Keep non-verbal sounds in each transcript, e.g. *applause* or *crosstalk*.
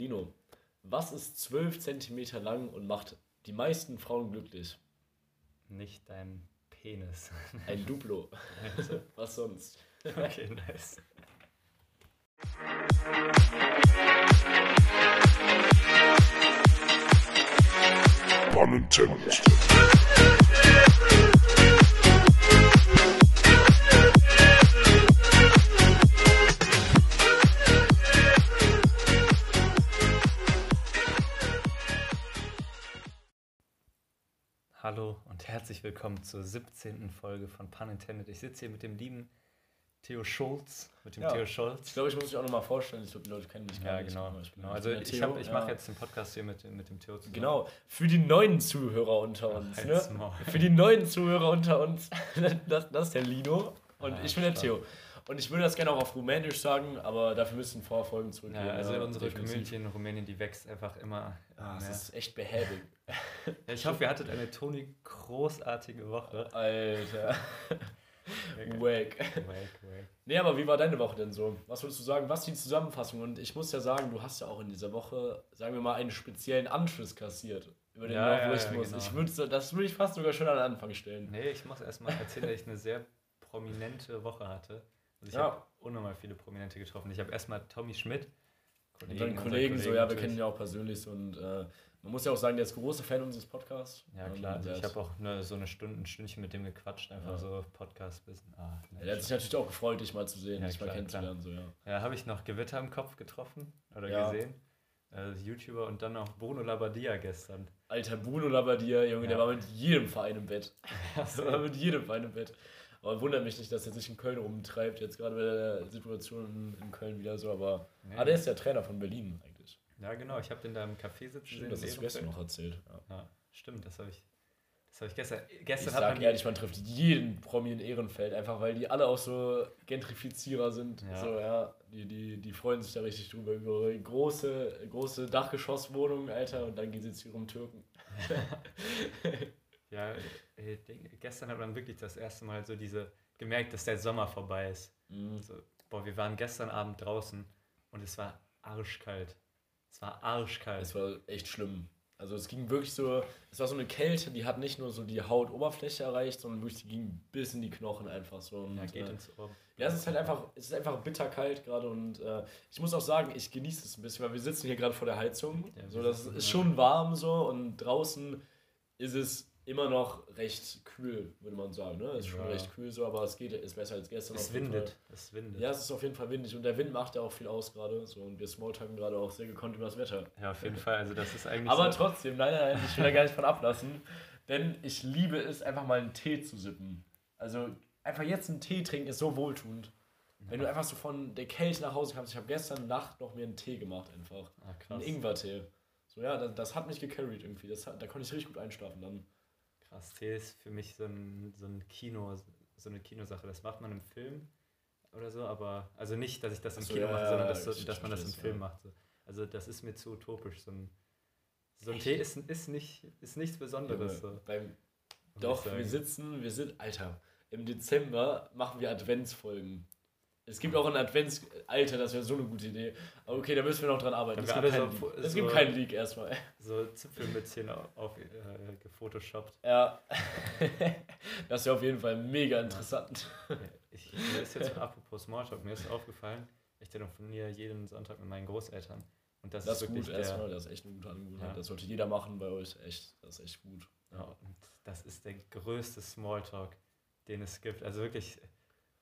Lino, was ist 12 cm lang und macht die meisten Frauen glücklich? Nicht dein Penis. *laughs* Ein Duplo. Also, *laughs* was sonst? Okay, nice. Pun intended. Hallo und herzlich willkommen zur 17. Folge von Pun Intended. Ich sitze hier mit dem lieben Theo Schulz. Mit dem Ja. Theo Ich Schulz. glaube, ich muss mich auch nochmal vorstellen. Ich glaube, die Leute kennen mich gar Ja, nicht. genau. Ich genau. ich Also ich, hab- ich ja. mache jetzt den Podcast hier mit, mit dem Theo zusammen. Genau, für die neuen Zuhörer unter uns. Ne? halt's Maul. Für die neuen Zuhörer unter uns. *laughs* Das, das ist der Lino und ich bin der stark. Theo. Und ich würde das gerne auch auf Rumänisch sagen, aber dafür müssen Vorfolgen zurückgehen. Ja, also ja, unsere definitiv. Community in Rumänien, die wächst einfach immer. Ah, das ist echt behäbig. *laughs* Ich hoffe, ihr hattet eine Toni großartige Woche. Alter. *laughs* Wack. Wake, wake. Nee, aber wie war deine Woche denn so? Was würdest du sagen? Was ist die Zusammenfassung? Und ich muss ja sagen, du hast ja auch in dieser Woche, sagen wir mal, einen speziellen Anschluss kassiert über den Ja, ja, ja, genau. ich würde, das würde ich fast sogar schon an den Anfang stellen. Nee, ich muss erstmal erzählen, dass ich eine sehr prominente Woche hatte. Also ich Ja. habe unnormal viele Prominente getroffen. Ich habe erstmal Tommy Schmidt. Und deinen unser Kollegen, so, ja, wir natürlich. kennen ihn ja auch persönlich und äh, man muss ja auch sagen, der ist großer Fan unseres Podcasts. Ja, Ähm, klar. Also ich habe auch ne, so eine Stunde, ein Stündchen mit dem gequatscht, einfach Ja. so Podcast-Wissen. Ah, Ja, der hat sich natürlich auch gefreut, dich mal zu sehen, Ja, dich mal klar, kennenzulernen. So, ja. Ja, habe ich noch Gewitter im Kopf getroffen oder Ja. gesehen. Äh, YouTuber und dann noch Bruno Labbadia gestern. Alter Bruno Labbadia, Junge, der war mit jedem Verein im Bett. *laughs* Der war mit jedem Verein im Bett. Aber wundert mich nicht, dass er sich in Köln rumtreibt, jetzt gerade bei der Situation in, Köln wieder so, aber Nee. ah, der ist ja Trainer von Berlin eigentlich. Ja, genau. Ich habe den da im Café sitzen Stimmt, das hast du gestern noch erzählt. Ja. Ja, stimmt, das habe ich, das hab ich gestern. Ich Gestern hat sag man ehrlich, man trifft jeden Promi in Ehrenfeld, einfach weil die alle auch so Gentrifizierer sind. Ja. So, ja, die, die, die freuen sich da richtig drüber über ihre große, große Dachgeschosswohnungen, Alter, und dann gehen sie zu ihrem Türken. *laughs* *laughs* Ja, gestern hat man wirklich das erste Mal so diese gemerkt, dass der Sommer vorbei ist. Mhm. So, boah, wir waren gestern Abend draußen und es war arschkalt. Es war arschkalt. Es war echt schlimm. Also es ging wirklich so, es war so eine Kälte, die hat nicht nur so die Hautoberfläche erreicht, sondern wirklich, die ging bis in die Knochen einfach so. Und, ja, geht äh, ins Ohr. Ja, es ist halt einfach, es ist einfach bitterkalt gerade und äh, ich muss auch sagen, ich genieße es ein bisschen, weil wir sitzen hier gerade vor der Heizung. Ja, so, das ist schon warm so und draußen ist es immer noch recht kühl, würde man sagen. Ne? Es ist schon Ja. recht kühl so, aber es geht, ist besser als gestern. Es windet. Es windet. Ja, es ist auf jeden Fall windig und der Wind macht ja auch viel aus gerade. So, und wir smalltalken gerade auch sehr gekonnt über das Wetter. Ja, auf jeden Fall. Also das ist eigentlich Aber so, trotzdem, nein, nein, ich will da gar nicht von ablassen. Denn ich liebe es, einfach mal einen Tee zu sippen. Also einfach jetzt einen Tee trinken ist so wohltuend. Wenn du einfach so von der Kälte nach Hause kommst, ich habe gestern Nacht noch mir einen Tee gemacht einfach. ah, krass. Einen Ingwertee. So ja, das, das hat mich gecarried irgendwie. Das hat, da konnte ich richtig gut einschlafen dann. Krass, Tee ist für mich so ein, so ein Kino, so eine Kinosache. Das macht man im Film oder so, aber also nicht, dass ich das im so, Kino ja, mache, ja, sondern ja, dass, so- dass man das im Film ja. macht. So. Also das ist mir zu utopisch. So ein, so ein Echt? Tee ist, ist, nicht, ist nichts Besonderes. So, beim, doch, wir sitzen, wir sind, Alter, im Dezember machen wir Adventsfolgen. Es gibt auch ein Advents... Alter, das wäre so eine gute Idee. Aber okay, da müssen wir noch dran arbeiten. Es gibt, keinen so- Leak. es so- gibt keinen Leak erstmal. So Zipfelmützchen auf, auf äh, gefotoshoppt. Ja, *laughs* das wäre auf jeden Fall mega interessant. Ja, Ich, mir ist jetzt apropos Smalltalk, mir ist aufgefallen, ich telefoniere jeden Sonntag mit meinen Großeltern. Und das, Das ist gut der, erstmal, das ist echt eine gute Angewohnheit. Ja. Das sollte jeder machen bei euch. Echt, das ist echt gut. Ja, und das ist der größte Smalltalk, den es gibt. Also wirklich,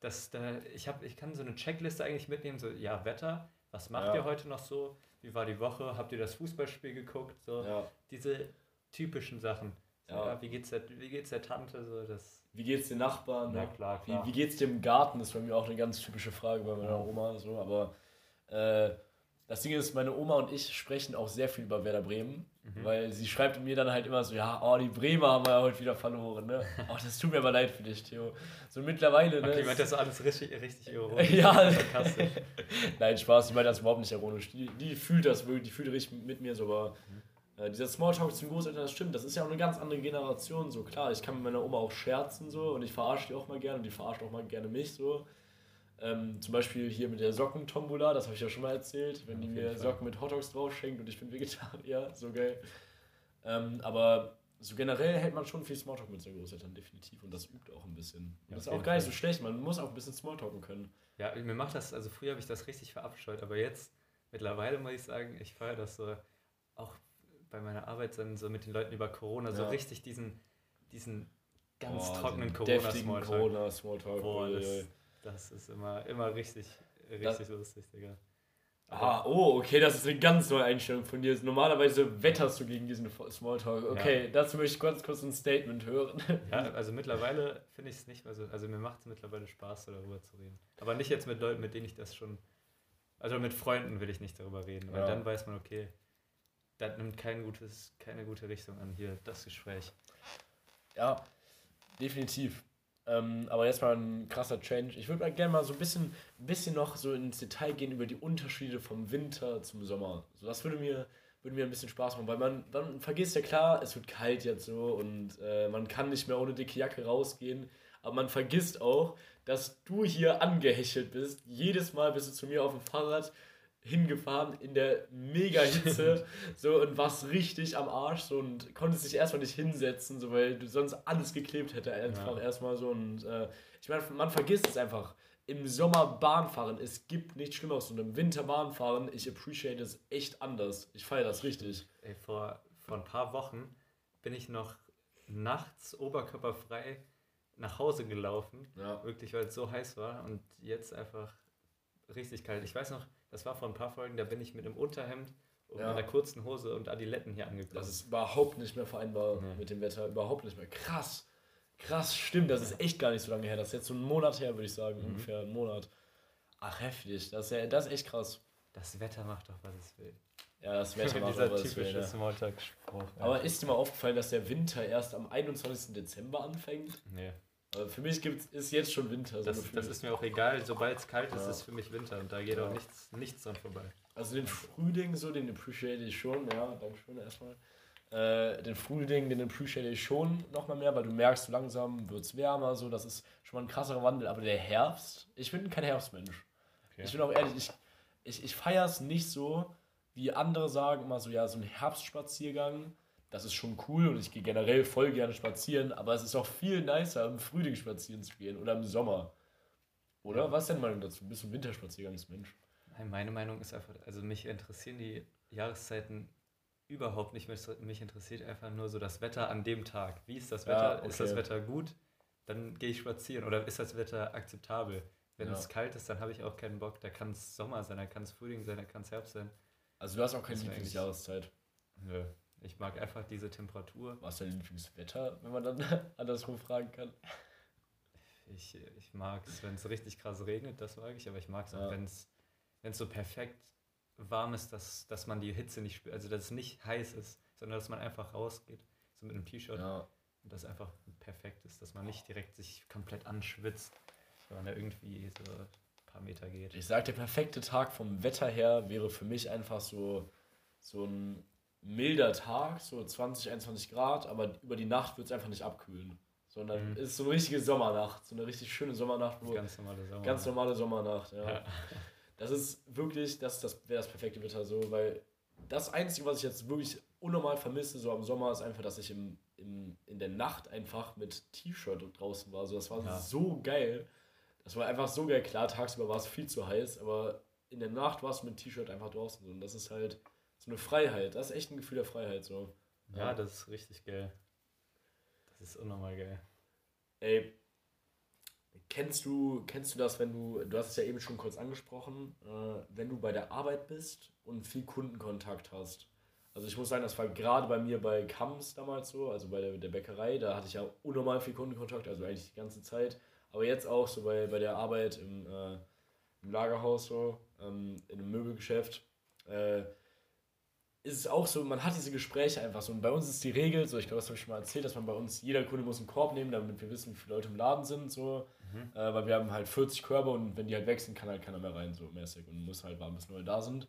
das, da, ich, hab, ich kann so eine Checkliste eigentlich mitnehmen, so, ja, Wetter, was macht Ja. ihr heute noch so? Wie war die Woche? Habt ihr das Fußballspiel geguckt? So, Ja. diese typischen Sachen. So, Ja. wie, geht's der, wie geht's der Tante? So, das, Wie geht's den Nachbarn? ja, Ne? klar, Wie, klar. wie geht's im Garten? Das ist bei mir auch eine ganz typische Frage bei meiner. Oma. So. Aber äh, das Ding ist, meine Oma und ich sprechen auch sehr viel über Werder Bremen. Mhm. Weil sie schreibt mir dann halt immer so, ja, oh, die Bremer haben wir ja heute wieder verloren, ne? *laughs* Oh, das tut mir aber leid für dich, Theo. So mittlerweile, ne? Okay, meint das alles richtig, richtig ironisch. Ja. sarkastisch. *laughs* Nein, Spaß, ich meine das überhaupt nicht ironisch. Die, die fühlt das wirklich, die fühlt richtig mit mir so, aber äh, dieser Smalltalk zu den Großeltern, das stimmt, das ist ja auch eine ganz andere Generation, so klar, ich kann mit meiner Oma auch scherzen so und ich verarsche die auch mal gerne und die verarscht auch mal gerne mich so. Ähm, zum Beispiel hier mit der Sockentombola, das habe ich ja schon mal erzählt, wenn die mir. Socken mit Hotdogs drauf schenkt und ich bin Vegetarier, *laughs* so geil. Ähm, aber so generell hält man schon viel Smalltalk mit seinen Großeltern, definitiv. Und das übt auch ein bisschen. Ja, das ist auch gar nicht so schlecht, man muss auch ein bisschen Smalltalken können. Ja, mir macht das, also früher habe ich das richtig verabscheut, aber jetzt, mittlerweile muss ich sagen, ich feiere das so, auch bei meiner Arbeit dann so mit den Leuten über Corona, so Ja. richtig diesen, diesen ganz Boah, trockenen Corona-Smalltalk. Corona-Smalltalk. Boah, das. Das ist immer, immer richtig, richtig lustig, Digga. Ah, oh, okay, das ist eine ganz neue Einstellung von dir. Normalerweise wetterst du gegen diesen Smalltalk. Okay, dazu möchte ich ganz kurz ein Statement hören. Ja, *laughs* also mittlerweile finde ich es nicht mehr so, also mir macht es mittlerweile Spaß, so darüber zu reden. Aber nicht jetzt mit Leuten, mit denen ich das schon, also mit Freunden will ich nicht darüber reden, weil Ja. dann weiß man, okay, das nimmt kein gutes, keine gute Richtung an hier, das Gespräch. Ja, definitiv. Ähm, aber jetzt mal ein krasser Change. Ich würde gerne mal so ein bisschen, bisschen noch so ins Detail gehen über die Unterschiede vom Winter zum Sommer. So, das würde mir, würde mir ein bisschen Spaß machen, weil man, man vergisst ja klar, es wird kalt jetzt so und äh, man kann nicht mehr ohne dicke Jacke rausgehen. Aber man vergisst auch, dass du hier angehechelt bist. Jedes Mal bist du zu mir auf dem Fahrrad hingefahren in der mega Hitze so und warst richtig am Arsch so und konntest dich erstmal nicht hinsetzen, so weil du sonst alles geklebt hätte einfach Ja. erstmal so und äh, ich meine, man vergisst es einfach. Im Sommer Bahn fahren, es gibt nichts Schlimmeres und im Winter Bahn fahren, ich appreciate es echt anders. Ich feiere das richtig. Ey, vor, vor ein paar Wochen bin ich noch nachts oberkörperfrei nach Hause gelaufen. Ja. Wirklich, weil es so heiß war und jetzt einfach richtig kalt. Ich weiß noch, das war vor ein paar Folgen, da bin ich mit einem Unterhemd und Ja. einer kurzen Hose und Adiletten hier angekommen. Das ist überhaupt nicht mehr vereinbar Nee. mit dem Wetter, überhaupt nicht mehr. Krass. Krass, stimmt, das ist echt gar nicht so lange her. Das ist jetzt so ein Monat her, würde ich sagen, ungefähr ein Monat. Ach, heftig. Das ist, ja, das ist echt krass. das Wetter macht doch, was es will. Ja, das Wetter *laughs* macht aber was will, typische ne? Smalltalk-Spruch. Aber ist dir mal aufgefallen, dass der Winter erst am 21. Dezember anfängt? nee, Also für mich gibt's, ist jetzt schon Winter. So das, das ist mir auch egal. Sobald es kalt ist, Ja. ist für mich Winter und da geht Ja. auch nichts, nichts dran vorbei. also den Frühling, so, den appreciate ich schon, ja, danke schön erstmal. Äh, den Frühling, den appreciate ich schon nochmal mehr, weil du merkst, langsam wird es wärmer, so, das ist schon mal ein krasserer Wandel. Aber der Herbst, ich bin kein Herbstmensch. Okay. Ich bin auch ehrlich, ich, ich, ich feiere es nicht so, wie andere sagen immer so, ja, so ein Herbstspaziergang, das ist schon cool und ich gehe generell voll gerne spazieren, aber es ist auch viel nicer, im Frühling spazieren zu gehen oder im Sommer. Oder? Ja. Was ist deine Meinung dazu? Bist du ein Winterspaziergangsmensch? Nein, meine Meinung ist einfach, also mich interessieren die Jahreszeiten überhaupt nicht. Mich, mich interessiert einfach nur so das Wetter an dem Tag. Wie ist das Ja, Wetter? Ist okay. das Wetter gut? Dann gehe ich spazieren. Oder ist das Wetter akzeptabel? Wenn Ja. es kalt ist, dann habe ich auch keinen Bock. Da kann es Sommer sein, da kann es Frühling sein, da kann es Herbst sein. Also du hast auch keine Lieblingsjahreszeit. Nö. Ich mag einfach diese Temperatur. Was ist dein Lieblingswetter, wenn man dann *laughs* andersrum fragen kann? Ich, ich mag es, wenn es richtig krass regnet, das mag ich, aber ich mag es Ja. auch, wenn es so perfekt warm ist, dass, dass man die Hitze nicht spürt, also dass es nicht heiß ist, sondern dass man einfach rausgeht, so mit einem T-Shirt Ja, und das einfach perfekt ist, dass man nicht direkt sich komplett anschwitzt, wenn man da irgendwie so ein paar Meter geht. ich sag, der perfekte Tag vom Wetter her wäre für mich einfach so, so ein milder Tag, so 20, 21 Grad, aber über die Nacht wird es einfach nicht abkühlen. Sondern Mhm. es ist so eine richtige Sommernacht, so eine richtig schöne Sommernacht, wo Ganz normale Sommer. Ganz normale Sommernacht, ja. Ja. Das ist wirklich, das, das wäre das perfekte Wetter so, weil das Einzige, was ich jetzt wirklich unnormal vermisse, so am Sommer, ist einfach, dass ich im, im, in der Nacht einfach mit T-Shirt draußen war. So, das war Ja. so geil. Das war einfach so geil. Klar, tagsüber war es viel zu heiß, aber in der Nacht warst du mit T-Shirt einfach draußen. Und das ist halt so eine Freiheit. Das ist echt ein Gefühl der Freiheit. So. ja, das ist richtig geil. Das ist unnormal geil. Ey, kennst du, kennst du das, wenn du, du hast es ja eben schon kurz angesprochen, äh, wenn du bei der Arbeit bist und viel Kundenkontakt hast? Also ich muss sagen, das war gerade bei mir bei Kams damals so, also bei der, der Bäckerei, da hatte ich ja unnormal viel Kundenkontakt, also eigentlich die ganze Zeit. Aber jetzt auch so bei, bei der Arbeit im, äh, im Lagerhaus so, ähm, in einem Möbelgeschäft. Äh, ist es auch so, man hat diese Gespräche einfach so. Und bei uns ist die Regel, so ich glaube, das habe ich schon mal erzählt, dass man bei uns, jeder Kunde muss einen Korb nehmen, damit wir wissen, wie viele Leute im Laden sind, so. Mhm. Äh, weil wir haben halt 40 Körbe und wenn die halt sind, kann halt keiner mehr rein, so mäßig. Und muss halt warten, bis neue da sind.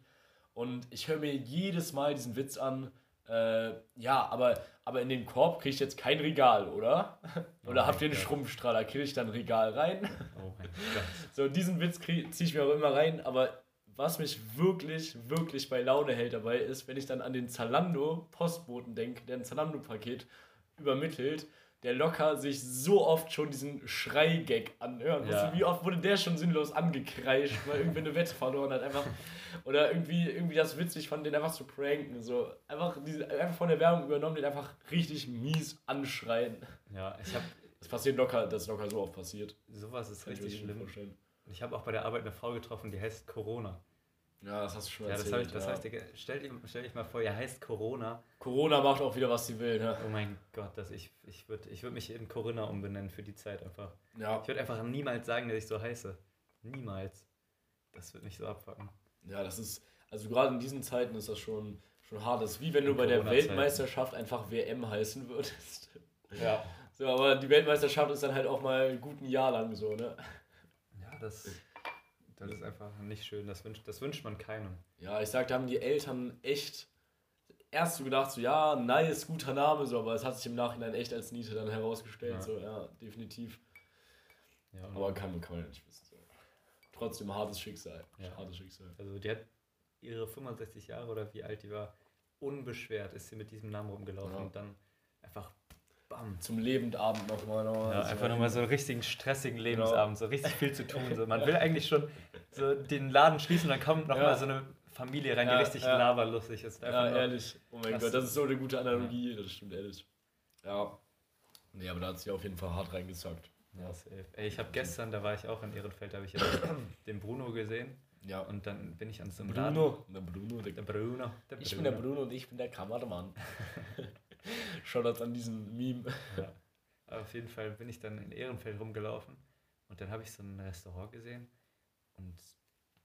Und ich höre mir jedes Mal diesen Witz an, Äh, ja, aber, aber in den Korb kriege ich jetzt kein Regal, oder? *laughs* oder Oh habt ihr einen Gott. Schrumpfstrahler? Kriege ich dann ein Regal rein? Oh mein *laughs* Gott. So, diesen Witz ziehe ich mir auch immer rein, aber was mich wirklich, wirklich bei Laune hält dabei ist, wenn ich dann an den Zalando-Postboten denke, der ein Zalando-Paket übermittelt, der locker sich so oft schon diesen Schreigag anhören musste. Ja. Wie oft wurde der schon sinnlos angekreischt, weil irgendwie eine Wette verloren hat. Einfach, oder irgendwie, irgendwie das witzig fand, den einfach zu pranken. So. Einfach, diese, einfach von der Werbung übernommen, den einfach richtig mies anschreien. Ja, ich habe Das passiert locker, das locker so oft passiert. sowas ist Kann richtig schlimm. vorstellen. Ich habe auch bei der Arbeit eine Frau getroffen, die heißt Corona. Ja, das hast du schon Ja, das erzählt. habe ich, das ja. heißt, stell, dich mal vor, ihr heißt Corona. Corona macht auch wieder, was sie will, ne? Oh mein Gott, dass ich, ich würde ich würd mich in Corinna umbenennen für die Zeit einfach. Ja. Ich würde einfach niemals sagen, dass ich so heiße. Niemals. Das wird mich so abfacken. Ja, das ist, also gerade in diesen Zeiten ist das schon, schon hart. Das ist wie wenn du In bei der. Weltmeisterschaft einfach WM heißen würdest. Ja. So, aber die Weltmeisterschaft ist dann halt auch mal gut ein Jahr lang so, ne? Ja, das, das ist einfach nicht schön. Das wünscht, das wünscht man keinem. Ja, ich sag, da haben die Eltern echt erst so gedacht, so ja, nice, guter Name, so, aber es hat sich im Nachhinein echt als Niete dann herausgestellt, Ja. so, ja, definitiv. Ja, Aber kann, man- kann man ja nicht wissen. So. Trotzdem hartes Schicksal. Ja. Hartes Schicksal. Also die hat ihre 65 Jahre oder wie alt die war, unbeschwert ist sie mit diesem Namen rumgelaufen und dann einfach bam. Zum Lebendabend nochmal. Noch Ja, also, einfach nochmal so einen richtigen stressigen Genau. Lebensabend, so richtig viel zu tun. So. Man will eigentlich schon so den Laden schließen und dann kommt nochmal Ja. so eine Familie rein, Ja, die richtig ja. laberlustig ist. Einfach Ja, ehrlich. Oh mein Gott, das ist so eine gute Analogie. Das stimmt ehrlich. Ja. Nee, aber da hat sie auf jeden Fall hart reingesackt. Ja, safe. Ey, ich habe gestern, da war ich auch in Ehrenfeld, da habe ich ja *coughs* den Bruno gesehen Ja. und dann bin ich an so einem Laden. Bruno. Der Bruno. Der Der Bruno. Der ich bin der Bruno und ich bin der Kameramann. *laughs* Schaut das an diesen Meme. Ja. Aber auf jeden Fall bin ich dann in Ehrenfeld rumgelaufen und dann habe ich so ein Restaurant gesehen und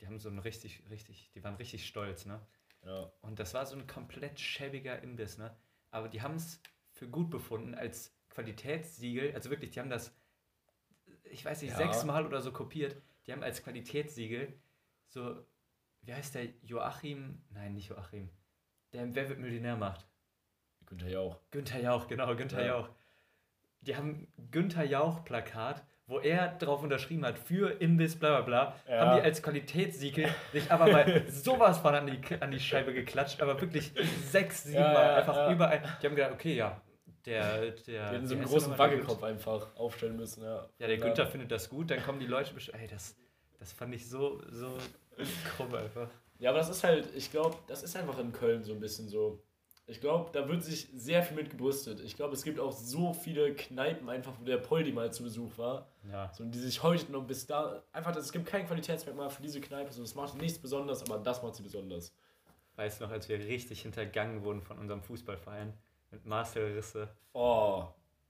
die haben so ein richtig, richtig, die waren richtig stolz, ne? Ja. Und das war so ein komplett schäbiger Imbiss, ne? Aber die haben es für gut befunden als Qualitätssiegel, also wirklich, die haben das, ich weiß nicht, Ja. sechsmal oder so kopiert, die haben als Qualitätssiegel so, wie heißt der, Joachim, nein, nicht Joachim, der im Wer wird Millionär macht. Günther Jauch. Günther Jauch, genau, Günther Ja. Jauch. Die haben Günther Jauch-Plakat, wo er drauf unterschrieben hat, für Imbiss, bla bla bla, Ja. haben die als Qualitätssiegel sich aber mal *laughs* sowas von an die, an die Scheibe geklatscht, aber wirklich sechs, sieben Ja, Mal einfach überall. Die haben gedacht, okay, ja, der, der, Die hätten so einen großen Wackelkopf einfach aufstellen müssen. Ja, Ja, der Günther findet das gut, dann kommen die Leute bestimmt, ey, das, das fand ich so, so krumm einfach. Ja, aber das ist halt, ich glaube, das ist einfach in Köln so ein bisschen so. Ich glaube, da wird sich sehr viel mit gebrüstet. Ich glaube, es gibt auch so viele Kneipen einfach, wo der Poldi mal zu Besuch war. Ja, So, die sich heute noch bis da. Einfach, das- es gibt kein Qualitätsmerkmal für diese Kneipe. So, das macht nichts besonders, aber das macht sie besonders. weißt du noch, als wir richtig hintergangen wurden von unserem Fußballverein mit Marcel Risse. Oh,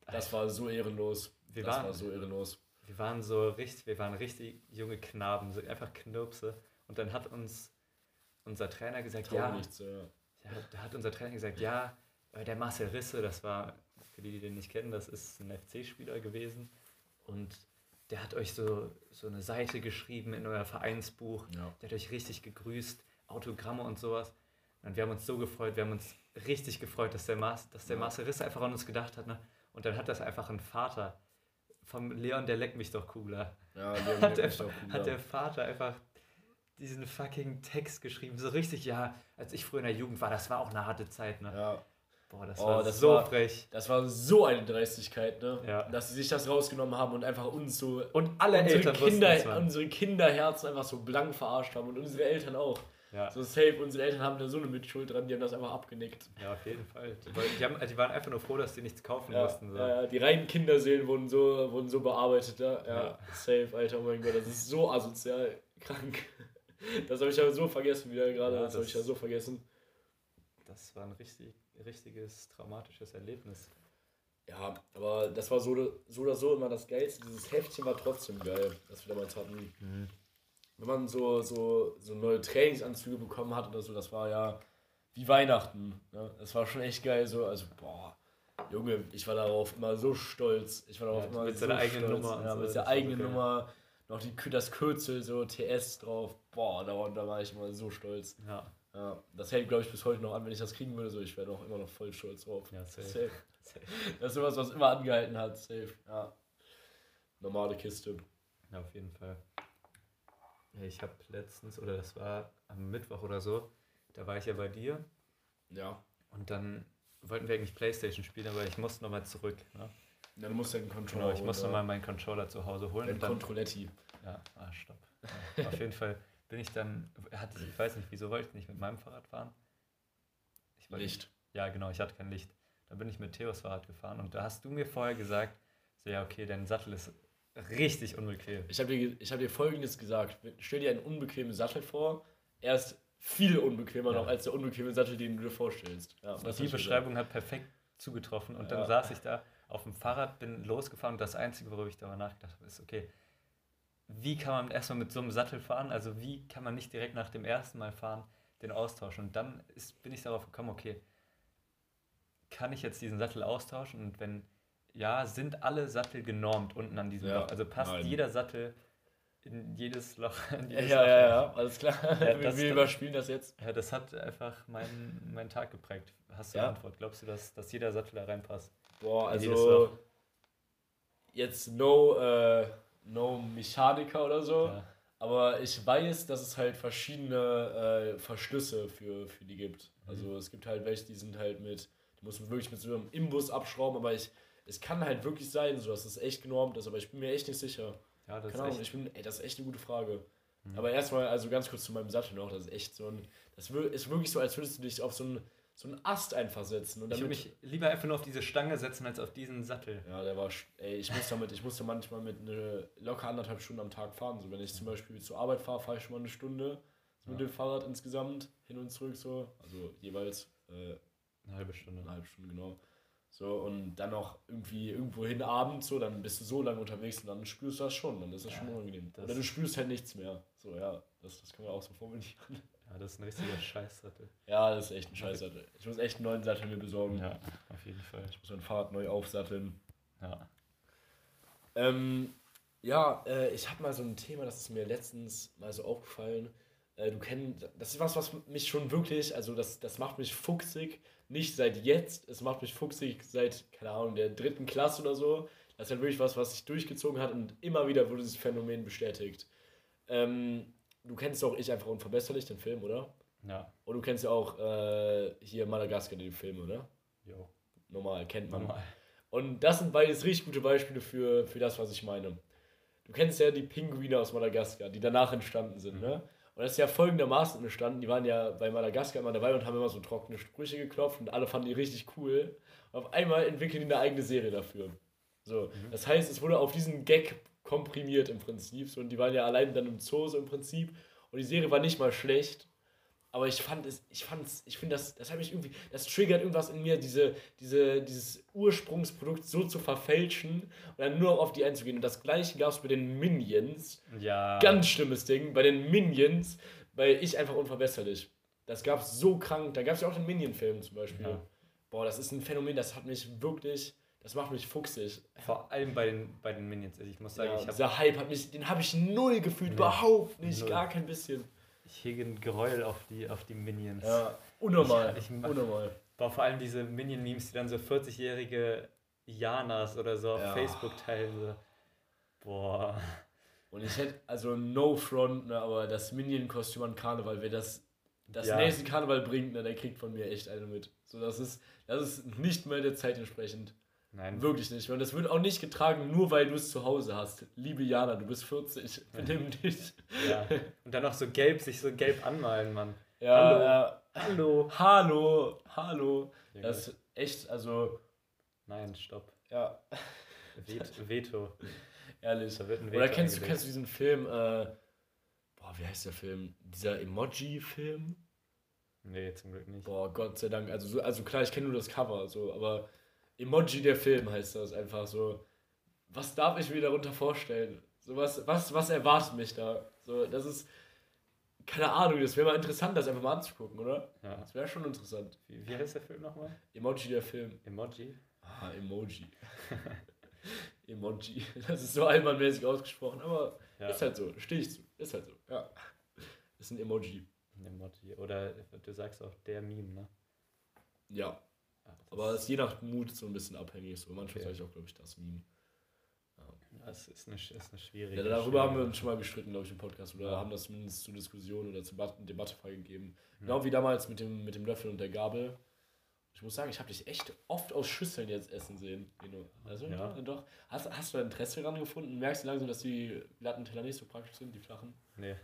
das war so ehrenlos. Wir das waren- war so ehrenlos. Wir waren so richtig, wir waren richtig junge Knaben, so einfach Knirpse. Und dann hat uns unser Trainer gesagt, ja, nichts. Ja. Da hat unser Trainer gesagt, ja, äh, der Marcel Risse, das war, für die, die den nicht kennen, das ist ein FC-Spieler gewesen. Und der hat euch so, so eine Seite geschrieben in euer Vereinsbuch. Ja. Der hat euch richtig gegrüßt, Autogramme und sowas. Und wir haben uns so gefreut, wir haben uns richtig gefreut, dass der, Mas, dass der Ja. Marcel Risse einfach an uns gedacht hat. Ne? Und dann hat das einfach ein Vater vom Leon, der leckt mich doch cooler. Ja, Leon Hat der, hat der Vater einfach diesen fucking Text geschrieben. So richtig, ja, als ich früher in der Jugend war, das war auch eine harte Zeit. Ne? ja. Boah, das Oh, war das so war- frech. Das war so eine Dreistigkeit, ne? Ja. Dass sie sich das rausgenommen haben und einfach uns so. Und alle unsere, Eltern Kinder, unsere Kinderherzen einfach so blank verarscht haben und unsere Eltern auch. Ja. So safe, unsere Eltern haben da so eine Mitschuld dran, die haben das einfach abgenickt. ja, auf jeden Fall. Die, haben, die waren einfach nur froh, dass die nichts kaufen Ja, mussten. So. ja, die reinen Kinderseelen wurden so, wurden so bearbeitet, ja. Ja. Safe, Alter, oh mein Gott, das ist so asozial krank. Das habe ich ja so vergessen wieder gerade, Ja, das, habe das- ich ja so vergessen. Das war ein richtig, richtiges traumatisches Erlebnis. Ja, aber das war so, so oder so immer das Geilste. Dieses Heftchen war trotzdem geil, das wir damals hatten. Wenn man so, so, so neue Trainingsanzüge bekommen hat oder so, das war ja wie Weihnachten. Ne? Das war schon echt geil. So, also, boah, Junge, ich war darauf immer so stolz. Ich war darauf Ja, immer mit so seiner eigenen stolz. Nummer Ja, mit der so eigenen geil. Nummer, noch die, das Kürzel, so TS drauf. Boah, da, war- da war ich immer so stolz. Ja. Ja, das hält, glaube ich, bis heute noch an. Wenn ich das kriegen würde, so, ich wäre noch immer noch voll stolz drauf. Ja, safe. Safe. *laughs* Das ist sowas, was immer angehalten hat. Safe. Ja. Normale Kiste. Ja, auf jeden Fall. Ich habe letztens, oder das war am Mittwoch oder so, da war ich ja bei dir Ja. und dann wollten wir eigentlich Playstation spielen, aber ich musste nochmal zurück. Ne? Ja, du musst ja einen Controller Genau, ich muss nochmal meinen Controller zu Hause holen. Den Und dann, Controletti. Ja, ah, stopp. Ja, auf jeden Fall bin ich dann, hatte ich, ich weiß nicht, wieso wollte ich nicht mit meinem Fahrrad fahren? Ich wollte- Licht. Ja, genau, ich hatte kein Licht. Da bin ich mit Theos Fahrrad gefahren und da hast du mir vorher gesagt, so ja, okay, dein Sattel ist richtig unbequem. Ich habe dir, ich hab dir folgendes gesagt. Stell dir einen unbequemen Sattel vor. Er ist viel unbequemer Ja. noch als der unbequeme Sattel, den du dir vorstellst. Ja, Und die Beschreibung hat perfekt zugetroffen. Und dann Ja. saß ich da auf dem Fahrrad, bin losgefahren und das Einzige, worüber ich darüber nachgedacht habe, ist, okay, wie kann man erstmal mit so einem Sattel fahren? Also wie kann man nicht direkt nach dem ersten Mal fahren den austauschen? Und dann ist, bin ich darauf gekommen, okay, kann ich jetzt diesen Sattel austauschen? Und wenn ja, sind alle Sattel genormt unten an diesem Ja, Loch? Also passt nein. jeder Sattel in jedes Loch? *laughs* In Ja, jedes ja, Loch ja, ja, alles klar. Ja, wir das- wir überspielen das jetzt. Ja, das hat einfach meinen, meinen Tag geprägt. Hast du Ja. eine Antwort? Glaubst du, dass, dass jeder Sattel da reinpasst? Boah, also jetzt no, äh, no Mechaniker oder so. Ja. Aber ich weiß, dass es halt verschiedene äh, Verschlüsse für, für die gibt. Also es gibt halt welche, die sind halt mit, die muss man wirklich mit so einem Imbus abschrauben, aber ich, es kann halt wirklich sein, so dass es echt genormt ist, aber ich bin mir echt nicht sicher. Ja, das Keine Ahnung, ist ich bin, ey, das ist echt eine gute Frage. Mhm. Aber erstmal, also ganz kurz zu meinem Sattel noch, das ist echt so ein, das ist wirklich so, als würdest du dich auf so einen, so einen Ast einfach setzen. Und Ich würde mich lieber einfach nur auf diese Stange setzen, als auf diesen Sattel. ja, der war, ey, ich muss damit, ich musste manchmal mit eine, locker anderthalb Stunden am Tag fahren. So, wenn ich zum Beispiel zur Arbeit fahre, fahre ich schon mal eine Stunde so mit Ja. dem Fahrrad insgesamt, hin und zurück so. Also jeweils äh, Eine halbe Stunde. eine halbe Stunde, genau. So, und dann noch irgendwie irgendwo hin abends, so, dann bist du so lange unterwegs und dann spürst du das schon, dann ist das Ja, schon unangenehm. das- Oder du spürst halt nichts mehr. So, ja, das, das kann man auch so formulieren. Ja, das ist ein richtiger Scheißsattel. Ja, das ist echt ein Scheißsattel. Ich muss echt einen neuen Sattel mir besorgen. Ja, auf jeden Fall. Ich muss mein Fahrrad neu aufsatteln. Ja. Ähm, ja, äh, ich habe mal so ein Thema, das ist mir letztens mal so aufgefallen. Äh, du kennst, das ist was, was mich schon wirklich, also das, das macht mich fuchsig. Nicht seit jetzt, es macht mich fuchsig seit, keine Ahnung, der dritten Klasse oder so. Das ist halt wirklich was, was sich durchgezogen hat und immer wieder wurde dieses Phänomen bestätigt. Ähm, du kennst auch Ich einfach unverbesserlich, den Film, oder? Ja. Und du kennst ja auch äh, hier Madagaskar, den Film, oder? Jo. Normal, kennt man. Normal. Und das sind beides richtig gute Beispiele für, für das, was ich meine. Du kennst ja die Pinguine aus Madagaskar, die danach entstanden sind, ne? Und das ist ja folgendermaßen entstanden. Die waren ja bei Madagaskar immer dabei und haben immer so trockene Sprüche geklopft und alle fanden die richtig cool. Und auf einmal entwickeln die eine eigene Serie dafür. So, das heißt, es wurde auf diesen Gag komprimiert im Prinzip. So, und die waren ja allein dann im Zoo so im Prinzip. Und die Serie war nicht mal schlecht. Aber ich fand es, ich fand's, ich finde das, das hat mich irgendwie, das triggert irgendwas in mir, diese, diese, dieses Ursprungsprodukt so zu verfälschen und dann nur auf die einzugehen. Und das gleiche gab es bei den Minions. Ja. Ganz schlimmes Ding. Bei den Minions, bei Ich einfach unverbesserlich. Das gab es so krank. Da gab es ja auch den Minion-Film zum Beispiel. Ja. Boah, das ist ein Phänomen, das hat mich wirklich, das macht mich fuchsig. Vor allem bei den, bei den Minions. Also ich muss sagen, Ja, ich, hab, dieser Hype hat mich, den habe ich null gefühlt, Nee. überhaupt nicht, Null. gar kein bisschen. ich hege ein Gräuel auf die, auf die Minions. Ja, unnormal, Ich- ich mach- unnormal. War vor allem diese Minion-Memes, die dann so 40-jährige Janas oder so auf Ja. Facebook teilen. So. Boah. Und ich hätte, also no front, ne, aber das Minion-Kostüm an Karneval, wer das, das Ja. nächste Karneval bringt, ne, der kriegt von mir echt eine mit. So, das ist, das ist nicht mehr der Zeit entsprechend. Nein, Wirklich nicht. Und das wird auch nicht getragen, nur weil du es zu Hause hast. Liebe Jana, du bist 40, benimm dich. Ja. Und dann noch so gelb, sich so gelb anmalen, Mann. Ja, Hallo. ja. Hallo. Hallo, hallo. Junge. Das ist echt, also, Nein, stopp. ja, Vet Veto. ehrlich. Da wird ein Veto Oder kennst du, kennst du diesen Film, äh, boah, wie heißt der Film? Dieser Emoji-Film? Nee, zum Glück nicht. Boah, Gott sei Dank. Also, so, also klar, ich kenne nur das Cover, so, aber Emoji der Film heißt das einfach so. Was darf ich mir darunter vorstellen? So, was, was, was erwartet mich da? So, das ist. Keine Ahnung, das wäre mal interessant, das einfach mal anzugucken, oder? Ja. Das wäre schon interessant. Wie, wie heißt der Film nochmal? Emoji der Film. Emoji? Ah, Emoji. *laughs* Emoji. Das ist so allmannmäßig ausgesprochen, aber Ja. ist halt so. Stehe ich zu. Ist halt so. Ja. Ist ein Emoji. Ein Emoji. Oder du sagst auch der Meme, ne? Ja, Ja, aber es ist, je nach Mut so ein bisschen abhängig. So manchmal Okay. sage ich auch, glaube ich, das Meme. das ist, eine, ist eine schwierige. Ja, darüber haben wir uns schon mal gestritten, glaube ich, im Podcast. Oder Ja. haben das zumindest zur Diskussion oder zur Debatte, freigegeben. Mhm. Genau wie damals mit dem, mit dem Löffel und der Gabel. Ich muss sagen, ich habe dich echt oft aus Schüsseln jetzt essen sehen. Also Ja. doch, doch. Hast, hast du Interesse daran gefunden? Merkst du langsam, dass die glatten Teller nicht so praktisch sind, die flachen? Nee,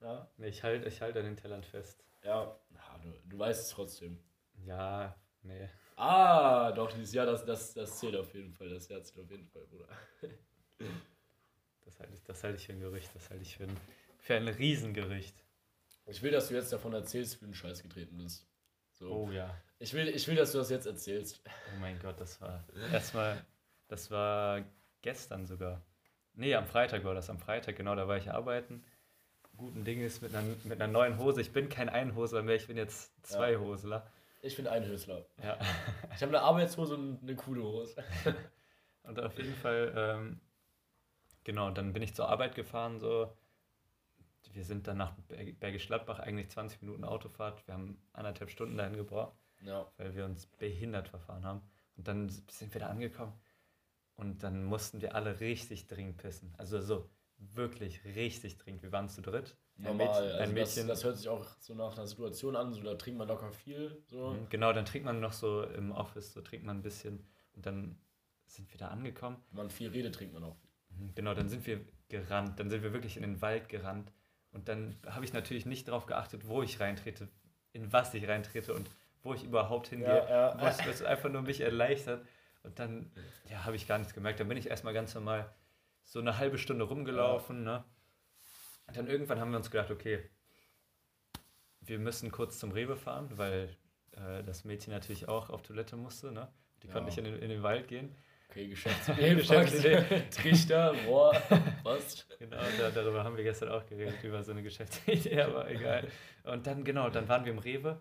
Ja. nee ich halte ich halt an den Tellern fest. Ja, ja du, du weißt es trotzdem. Ja, nee. Ah, doch, dieses Jahr, das, das, das zählt auf jeden Fall. Das Jahr zählt auf jeden Fall, Bruder. *laughs* Das halte ich, das halte ich für ein Gerücht. Das halte ich für ein, für ein Riesengerücht. Ich will, dass du jetzt davon erzählst, wie du Scheiß getreten bist. So. Oh ja. Ich, will, ich will, dass du das jetzt erzählst. Oh mein Gott, das war erstmal, das war gestern sogar. Nee, am Freitag war das. Am Freitag, genau, da war ich arbeiten. Guten Dinges mit einer, mit einer neuen Hose. Ich bin kein Einhosler mehr, ich bin jetzt Zweihosler. Ich bin Einhösler. Ja. *laughs* Ich habe eine Arbeitshose und eine coole Hose. *laughs* Und auf jeden Fall, ähm, genau, dann bin ich zur Arbeit gefahren, so. Wir sind dann nach Berg- Bergisch Gladbach, eigentlich 20 Minuten Autofahrt. Wir haben anderthalb Stunden dahin gebraucht, Ja. weil wir uns behindert verfahren haben. Und dann sind wir da angekommen und dann mussten wir alle richtig dringend pissen. Also so wirklich richtig dringend. Wir waren zu dritt. Ein Normal. Mädchen, also ein das, Mädchen das hört sich auch so nach einer Situation an, so da trinkt man locker viel. So. Mhm, Genau, dann trinkt man noch so im Office, so trinkt man ein bisschen und dann sind wir da angekommen. Wenn man viel redet, trinkt man auch viel. Mhm, Genau, dann sind wir gerannt, dann sind wir wirklich in den Wald gerannt und dann habe ich natürlich nicht darauf geachtet, wo ich reintrete, in was ich reintrete und wo ich überhaupt hingehe. Ja, ja. Was, was einfach nur mich erleichtert und dann ja, habe ich gar nichts gemerkt. Dann bin ich erstmal ganz normal so eine halbe Stunde rumgelaufen. Ne? Dann irgendwann haben wir uns gedacht, okay, wir müssen kurz zum Rewe fahren, weil äh, das Mädchen natürlich auch auf Toilette musste. Ne? Die Ja. konnte nicht in den, in den Wald gehen. Okay, Geschäftsidee. *laughs* Geschäftsidee. *laughs* Trichter, boah, was? *laughs* Genau, da, darüber haben wir gestern auch geredet, über so eine Geschäftsidee, aber egal. Und dann, genau, dann waren wir im Rewe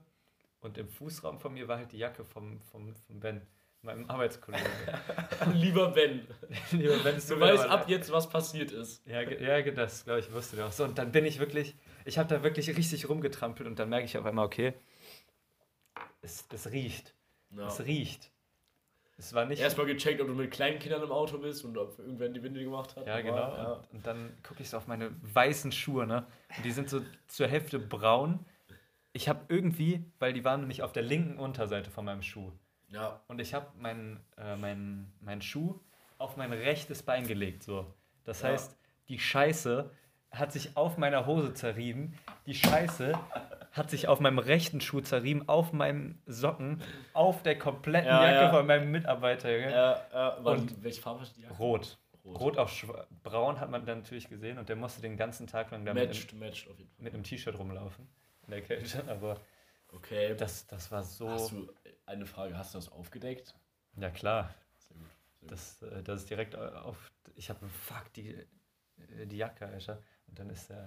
und im Fußraum von mir war halt die Jacke vom, vom, vom Ben, meinem Arbeitskollegen. *laughs* Lieber Ben, *laughs* Lieber Ben, du weißt ab leid. jetzt, was passiert ist. Ja, ja das glaube ich wusste der auch. So, und dann bin ich wirklich, ich habe da wirklich richtig rumgetrampelt und dann merke ich auf einmal, okay, es, es riecht. Ja. Es riecht. Es war nicht. Erstmal gecheckt, ob du mit kleinen Kindern im Auto bist und ob irgendwer die Windel gemacht hat. Ja, Aber, genau. Ja. Und, und dann gucke ich so auf meine weißen Schuhe, ne? Und die sind so zur Hälfte braun. Ich habe irgendwie, weil die waren nämlich auf der linken Unterseite von meinem Schuh. Ja. Und ich habe meinen äh, mein, mein Schuh auf mein rechtes Bein gelegt, so. Das Ja. heißt, die Scheiße hat sich auf meiner Hose zerrieben. Die Scheiße hat sich auf meinem rechten Schuh zerrieben, auf meinem Socken, auf der kompletten Ja, Jacke ja. von meinem Mitarbeiter. Ja, Und- welche Farbe hat die Jacke? Rot. Rot. Rot auf schwa- braun hat man dann natürlich gesehen und der musste den ganzen Tag lang da mit, Matched, matched Fall. einem- mit einem T-Shirt rumlaufen in der Kälte. *laughs* Aber Okay. das, das war so. Hast du eine Frage, hast du das aufgedeckt? Ja klar, Sehr gut. Sehr das, äh, das ist direkt auf. Ich habe fuck die, äh, die Jacke, Alter. Und dann ist der.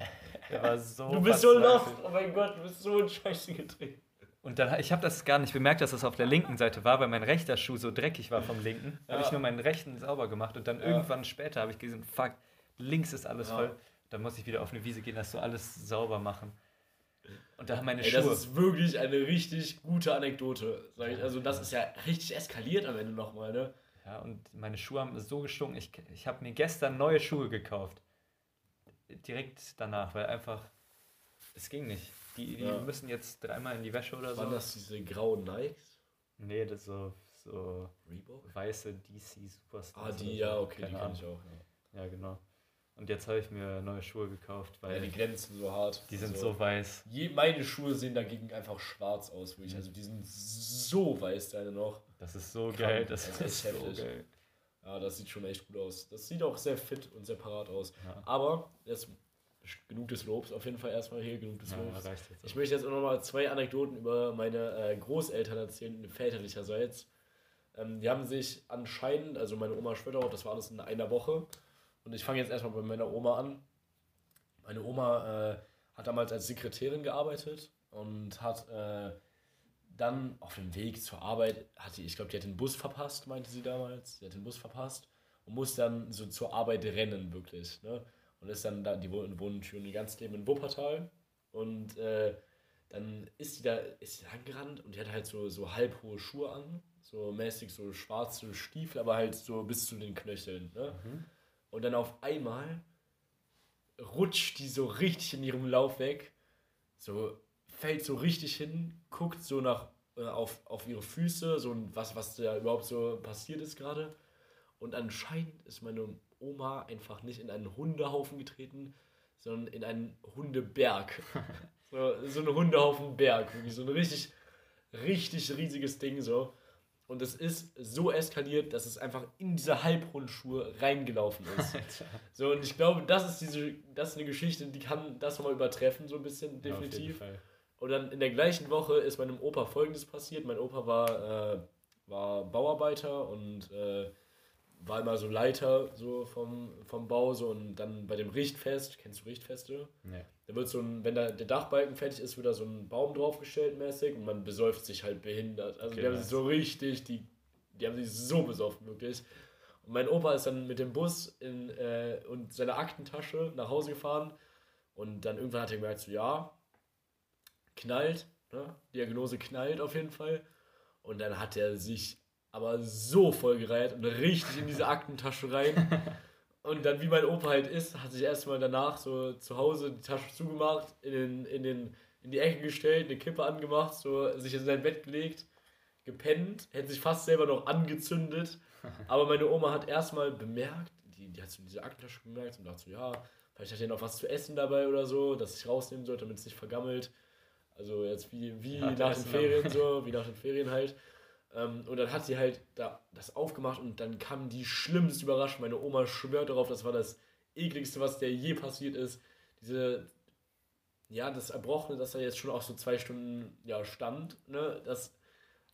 Der war so. Du bist so lost, oh mein Gott, du bist so in Scheiße getreten. Und dann, ich habe das gar nicht bemerkt, dass das auf der linken Seite war, weil mein rechter Schuh so dreckig war vom linken. Da habe Ja. ich nur meinen rechten sauber gemacht und dann Ja. irgendwann später habe ich gesehen, fuck, links ist alles Ja. voll. Dann muss ich wieder auf eine Wiese gehen, das so alles sauber machen. Und da haben meine Ey, das Schuhe. ist wirklich eine richtig gute Anekdote. Also das ist ja richtig eskaliert am Ende nochmal, ne? Ja, und meine Schuhe haben so gestunken. Ich, ich habe mir gestern neue Schuhe gekauft. Direkt danach, weil einfach. Es ging nicht. Die, die Ja. müssen jetzt dreimal in die Wäsche oder so. Waren das diese grauen Nikes? Nee, das ist so, so Reebok? weiße DC Superstars. Ah, die, ja, okay, die kenne ich auch. Ja. Ja, genau. Und jetzt habe ich mir neue Schuhe gekauft, Ja, weil die glänzen so hart. die sind Also, so weiß. Je, meine Schuhe sehen dagegen einfach schwarz aus, wirklich. Also die sind so weiß, deine noch. Das ist so Krank. geil. Das, Das ist ist so heftig. geil. Ja, das sieht schon echt gut aus. Das sieht auch sehr fit und sehr parat aus. Ja. Aber jetzt genug des Lobs auf jeden Fall erstmal hier, genug des Ja, Lobs. Ich auch. möchte jetzt auch nochmal zwei Anekdoten über meine äh, Großeltern erzählen, väterlicherseits. Ähm, die haben sich anscheinend, also meine Oma Schwötterhoff, das war alles in einer Woche. Und ich fange jetzt erstmal bei meiner Oma an. Meine Oma äh, hat damals als Sekretärin gearbeitet und hat äh, dann auf dem Weg zur Arbeit, hat die, ich glaube, die hat den Bus verpasst, meinte sie damals. Sie hat den Bus verpasst und muss dann so zur Arbeit rennen, wirklich. Ne? Und ist dann da, die wohnen, schon ihr ganzes Leben in Wuppertal. Und äh, dann ist die da, ist da angerannt und die hat halt so, so halbhohe Schuhe an, so mäßig so schwarze Stiefel, aber halt so bis zu den Knöcheln. Ne? Und dann auf einmal rutscht die so richtig in ihrem Lauf weg, so fällt so richtig hin, guckt so nach äh, auf, auf ihre Füße, so was, was da überhaupt so passiert ist gerade. Und anscheinend ist meine Oma einfach nicht in einen Hundehaufen getreten, sondern in einen Hundeberg. *laughs* so, so ein Hundehaufen Berg, wirklich so ein richtig, richtig riesiges Ding so. Und es ist so eskaliert, dass es einfach in diese Halbrundschuhe reingelaufen ist. *laughs* So, und ich glaube, das ist diese, das ist eine Geschichte, die kann das nochmal übertreffen, so ein bisschen, Ja, auf jeden definitiv. Fall. Und dann in der gleichen Woche ist meinem Opa folgendes passiert. Mein Opa war, äh, war Bauarbeiter und äh, war immer so Leiter so vom, vom Bau. So, und dann bei dem Richtfest, kennst du Richtfeste? Nee. Da wird so ein, wenn da der Dachbalken fertig ist, wird da so ein Baum draufgestellt mäßig und man besäuft sich halt behindert. Also Okay, die haben sich so richtig, die, die haben sich so besoffen, wirklich. Und mein Opa ist dann mit dem Bus in, äh, und seiner Aktentasche nach Hause gefahren und dann irgendwann hat er gemerkt, so ja, knallt, ne? Diagnose knallt auf jeden Fall. Und dann hat er sich aber so voll gereiht und richtig in diese *laughs* Aktentasche rein. Und dann, wie mein Opa halt ist, hat sich erstmal danach so zu Hause die Tasche zugemacht, in, den, in, den, in die Ecke gestellt, eine Kippe angemacht, so sich in sein Bett gelegt, gepennt, hätte sich fast selber noch angezündet. *laughs* Aber meine Oma hat erstmal bemerkt, die, die hat so diese Aktentasche bemerkt und dachte so, ja, vielleicht hat er noch was zu essen dabei oder so, dass ich rausnehmen sollte, damit es nicht vergammelt. Also jetzt wie, wie Ja, nach den Ferien so, *laughs* wie nach den Ferien halt. Ähm, und dann hat sie halt da das aufgemacht und dann kam die schlimmste Überraschung. Meine Oma schwört darauf, das war das ekligste, was der je passiert ist. Diese, ja, das Erbrochene, dass er jetzt schon auch so zwei Stunden ja, stand, ne, das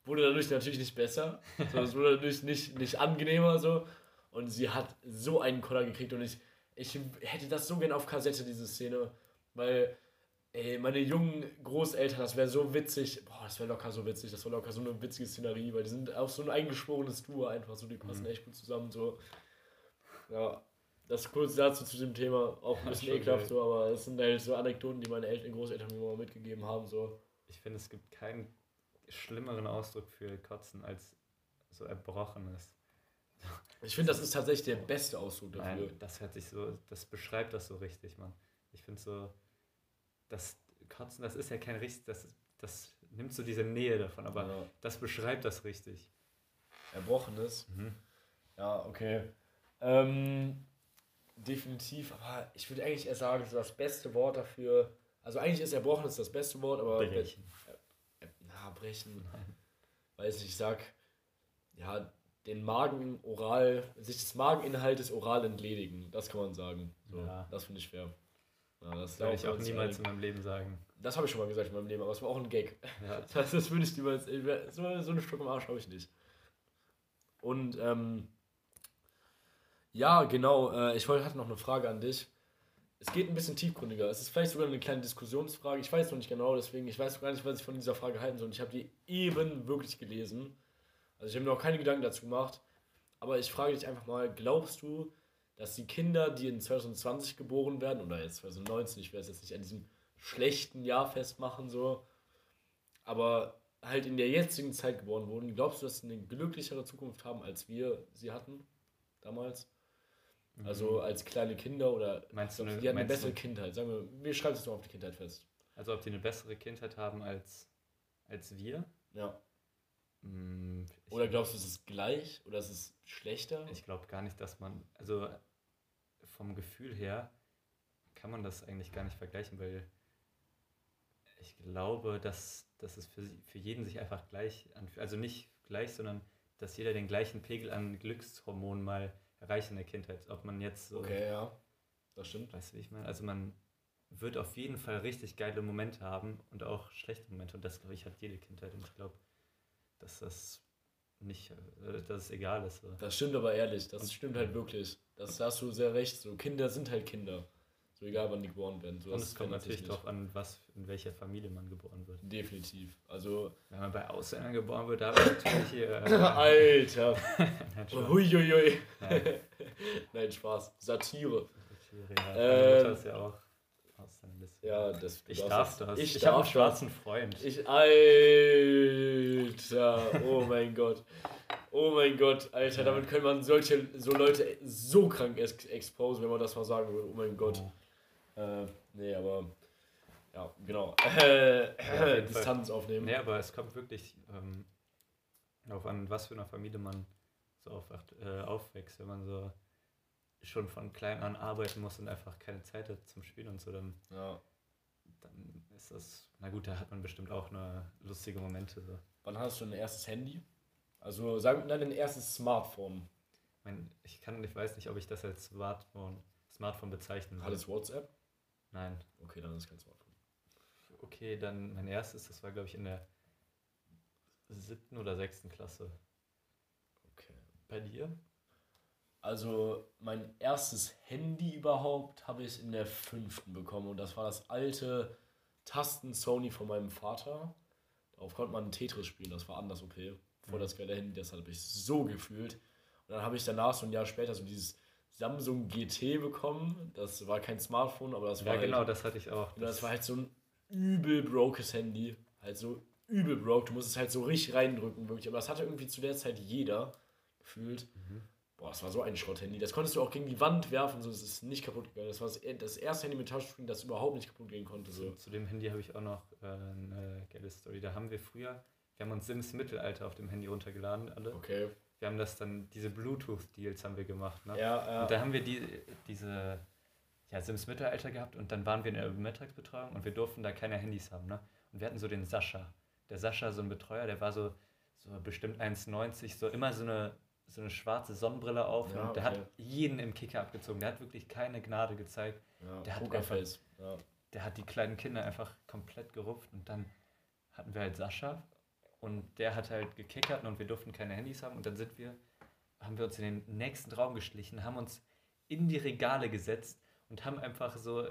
wurde dadurch natürlich nicht besser. So, es wurde dadurch nicht, nicht angenehmer so. Und sie hat so einen Koller gekriegt und ich, ich hätte das so gern auf Kassette, diese Szene, weil ey, meine jungen Großeltern, das wäre so witzig, boah, das wäre locker so witzig, das wäre locker so eine witzige Szenerie, weil die sind auch so ein eingeschworenes Duo einfach so, die passen echt gut zusammen, so. Ja, das kurz dazu zu dem Thema, auch ein bisschen ekelhaft geil. so, aber es sind halt so Anekdoten, die meine Eltern, Großeltern mir mal mitgegeben haben, so. Ich finde, es gibt keinen schlimmeren Ausdruck für Kotzen als so Erbrochenes. Ich finde, das ist tatsächlich der beste Ausdruck dafür. Nein, das hört sich so, das beschreibt das so richtig, Mann. Ich finde so, das Kotzen, das ist ja kein richtig, das, das nimmt so diese Nähe davon, aber ja. das beschreibt das richtig. Erbrochenes. Mhm. Ja, okay. Ähm, definitiv, aber ich würde eigentlich eher sagen, so das beste Wort dafür. Also eigentlich ist Erbrochenes das beste Wort, aber. Brechen. Na, brechen. *laughs* Weiß nicht, ich sag, ja, den Magen oral, sich des Mageninhaltes oral entledigen. Das kann man sagen. So, Ja. Das finde ich fair. Ja, das würde ich auch niemals in einig. meinem Leben sagen. Das habe ich schon mal gesagt in meinem Leben, aber es war auch ein Gag. Ja, *laughs* Das, das würde ich niemals. So, eine Stück im Arsch habe ich nicht. Und ähm, ja, genau. Äh, ich wollte hatte noch eine Frage an dich. Es geht ein bisschen tiefgründiger. Es ist vielleicht sogar eine kleine Diskussionsfrage. Ich weiß noch nicht genau, deswegen ich weiß noch gar nicht, was ich von dieser Frage halten soll. Und ich habe die eben wirklich gelesen. Also ich habe mir noch keine Gedanken dazu gemacht. Aber ich frage dich einfach mal: Glaubst du, dass die Kinder, die in 2020 geboren werden oder jetzt 2019, ich werde es jetzt nicht an diesem schlechten Jahr festmachen so, aber halt in der jetzigen Zeit geboren wurden, glaubst du, dass sie eine glücklichere Zukunft haben, als wir sie hatten damals? Also als kleine Kinder oder Mhm. Meinst du eine- die hatten eine bessere du- Kindheit? Sagen wir, wir schreiben es doch auf die Kindheit fest. Also ob die eine bessere Kindheit haben als, als wir? Ja. Hm, Oder glaubst du, es ist gleich oder es ist schlechter? ich glaube gar nicht, dass man, also vom Gefühl her kann man das eigentlich gar nicht vergleichen, weil ich glaube, dass, dass es für, für jeden sich einfach gleich anfühlt. Also nicht gleich, sondern dass jeder den gleichen Pegel an Glückshormonen mal erreicht in der Kindheit. Ob man jetzt so, Okay, ja. Das stimmt. weißt du, wie ich meine? Also man wird auf jeden Fall richtig geile Momente haben und auch schlechte Momente. Und das, glaube ich, hat jede Kindheit. Und ich glaube, dass das nicht, äh, dass es egal ist. Das stimmt aber ehrlich. Das stimmt halt wirklich. Das da hast du sehr recht. So Kinder sind halt Kinder. So egal, wann die geboren werden. So, Und es kommt natürlich darauf an, was, in welcher Familie man geboren wird. Definitiv. Also, Wenn man bei Ausländern geboren wird, da wird natürlich hier. Äh, *laughs* Alter. *laughs* Nein. Huiuiui. Nein, *laughs* Nein, Spaß. Satire. natürlich, ja. Ähm, Meine Mutter ist ja auch Ja, das, Ich darf das. Ich, Ich, habe einen schwarzen Freund. Ich, Alter, oh mein Gott. Oh mein Gott, Alter, damit könnte man solche, so Leute so krank ex exposen, wenn man das mal sagen würde. Oh mein Gott. Äh, nee, aber, ja, genau. Äh, auf jeden Distanz aufnehmen. Nee, aber es kommt wirklich ähm, auf an, was für einer Familie man so aufwacht, äh, aufwächst. Wenn man so schon von klein an arbeiten muss und einfach keine Zeit hat zum Spielen und so, dann, Ja. dann ist das, na gut, da hat man bestimmt auch nur lustige Momente. So. Wann hast du ein erstes Handy? Also, sag nein, dein erstes Smartphone. Ich, mein, ich kann, ich weiß nicht, ob ich das als Smartphone, Smartphone bezeichnen Hat es WhatsApp? Nein. Okay, dann ist es kein Smartphone. Okay, dann mein erstes, das war glaube ich in der siebten oder sechsten Klasse. Okay. Bei dir? Also mein erstes Handy überhaupt habe ich in der fünften bekommen und das war das alte Tasten-Sony von meinem Vater. Darauf konnte man Tetris spielen, das war anders okay. Voll Mhm. das geile Handy, das habe ich so gefühlt. Und dann habe ich danach so ein Jahr später so dieses Samsung GT bekommen. Das war kein Smartphone, aber das war Ja, halt, genau, das hatte ich auch. und das war halt so ein übel brokes Handy. Halt so übel broke. Du musst es halt so richtig reindrücken, wirklich. Aber das hatte irgendwie zu der Zeit jeder gefühlt. Mhm. Boah, das war so ein Schrott-Handy. Das konntest du auch gegen die Wand werfen, so es ist nicht kaputt gegangen. Das war das, erste Handy mit Touchscreen, das überhaupt nicht kaputt gehen konnte. So. Zu, dem Handy habe ich auch noch äh, eine geile Story. Da haben wir früher, wir haben uns Sims Mittelalter auf dem Handy runtergeladen, alle. Okay. Wir haben das dann, diese Bluetooth-Deals haben wir gemacht, ne? Ja, ja. Und da haben wir die, diese ja, Sims Mittelalter gehabt und dann waren wir in der Mittagsbetreuung und wir durften da keine Handys haben, ne? Und wir hatten so den Sascha. Der Sascha, so ein Betreuer, der war so, so bestimmt 1,90, so immer so eine, so eine schwarze Sonnenbrille auf Ja, und der okay. hat jeden im Kicker abgezogen. Der hat wirklich keine Gnade gezeigt. ja. der hat Pokerface. Ja. der hat die kleinen Kinder einfach komplett gerupft und dann hatten wir halt Sascha und der hat halt gekickert und wir durften keine Handys haben und dann sind wir, haben wir uns in den nächsten Raum geschlichen, haben uns in die Regale gesetzt und haben einfach so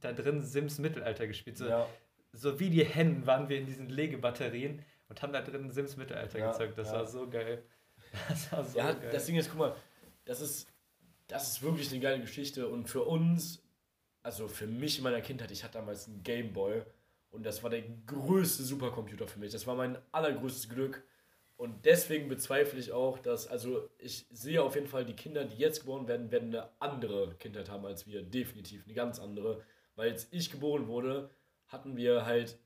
da drin Sims Mittelalter gespielt. So, ja. so wie die Hennen waren wir in diesen Legebatterien und haben da drin Sims Mittelalter Ja, gezockt. Das ja. war so geil. *laughs* Das war so ja, geil. das Ding ist, guck mal, das ist, das ist wirklich eine geile Geschichte und für uns, also für mich in meiner Kindheit, ich hatte damals einen Gameboy und das war der größte Supercomputer für mich. Das war mein allergrößtes Glück und deswegen bezweifle ich auch, dass, also ich sehe auf jeden Fall, die Kinder, die jetzt geboren werden, werden eine andere Kindheit haben als wir, definitiv, eine ganz andere, weil als ich geboren wurde, hatten wir halt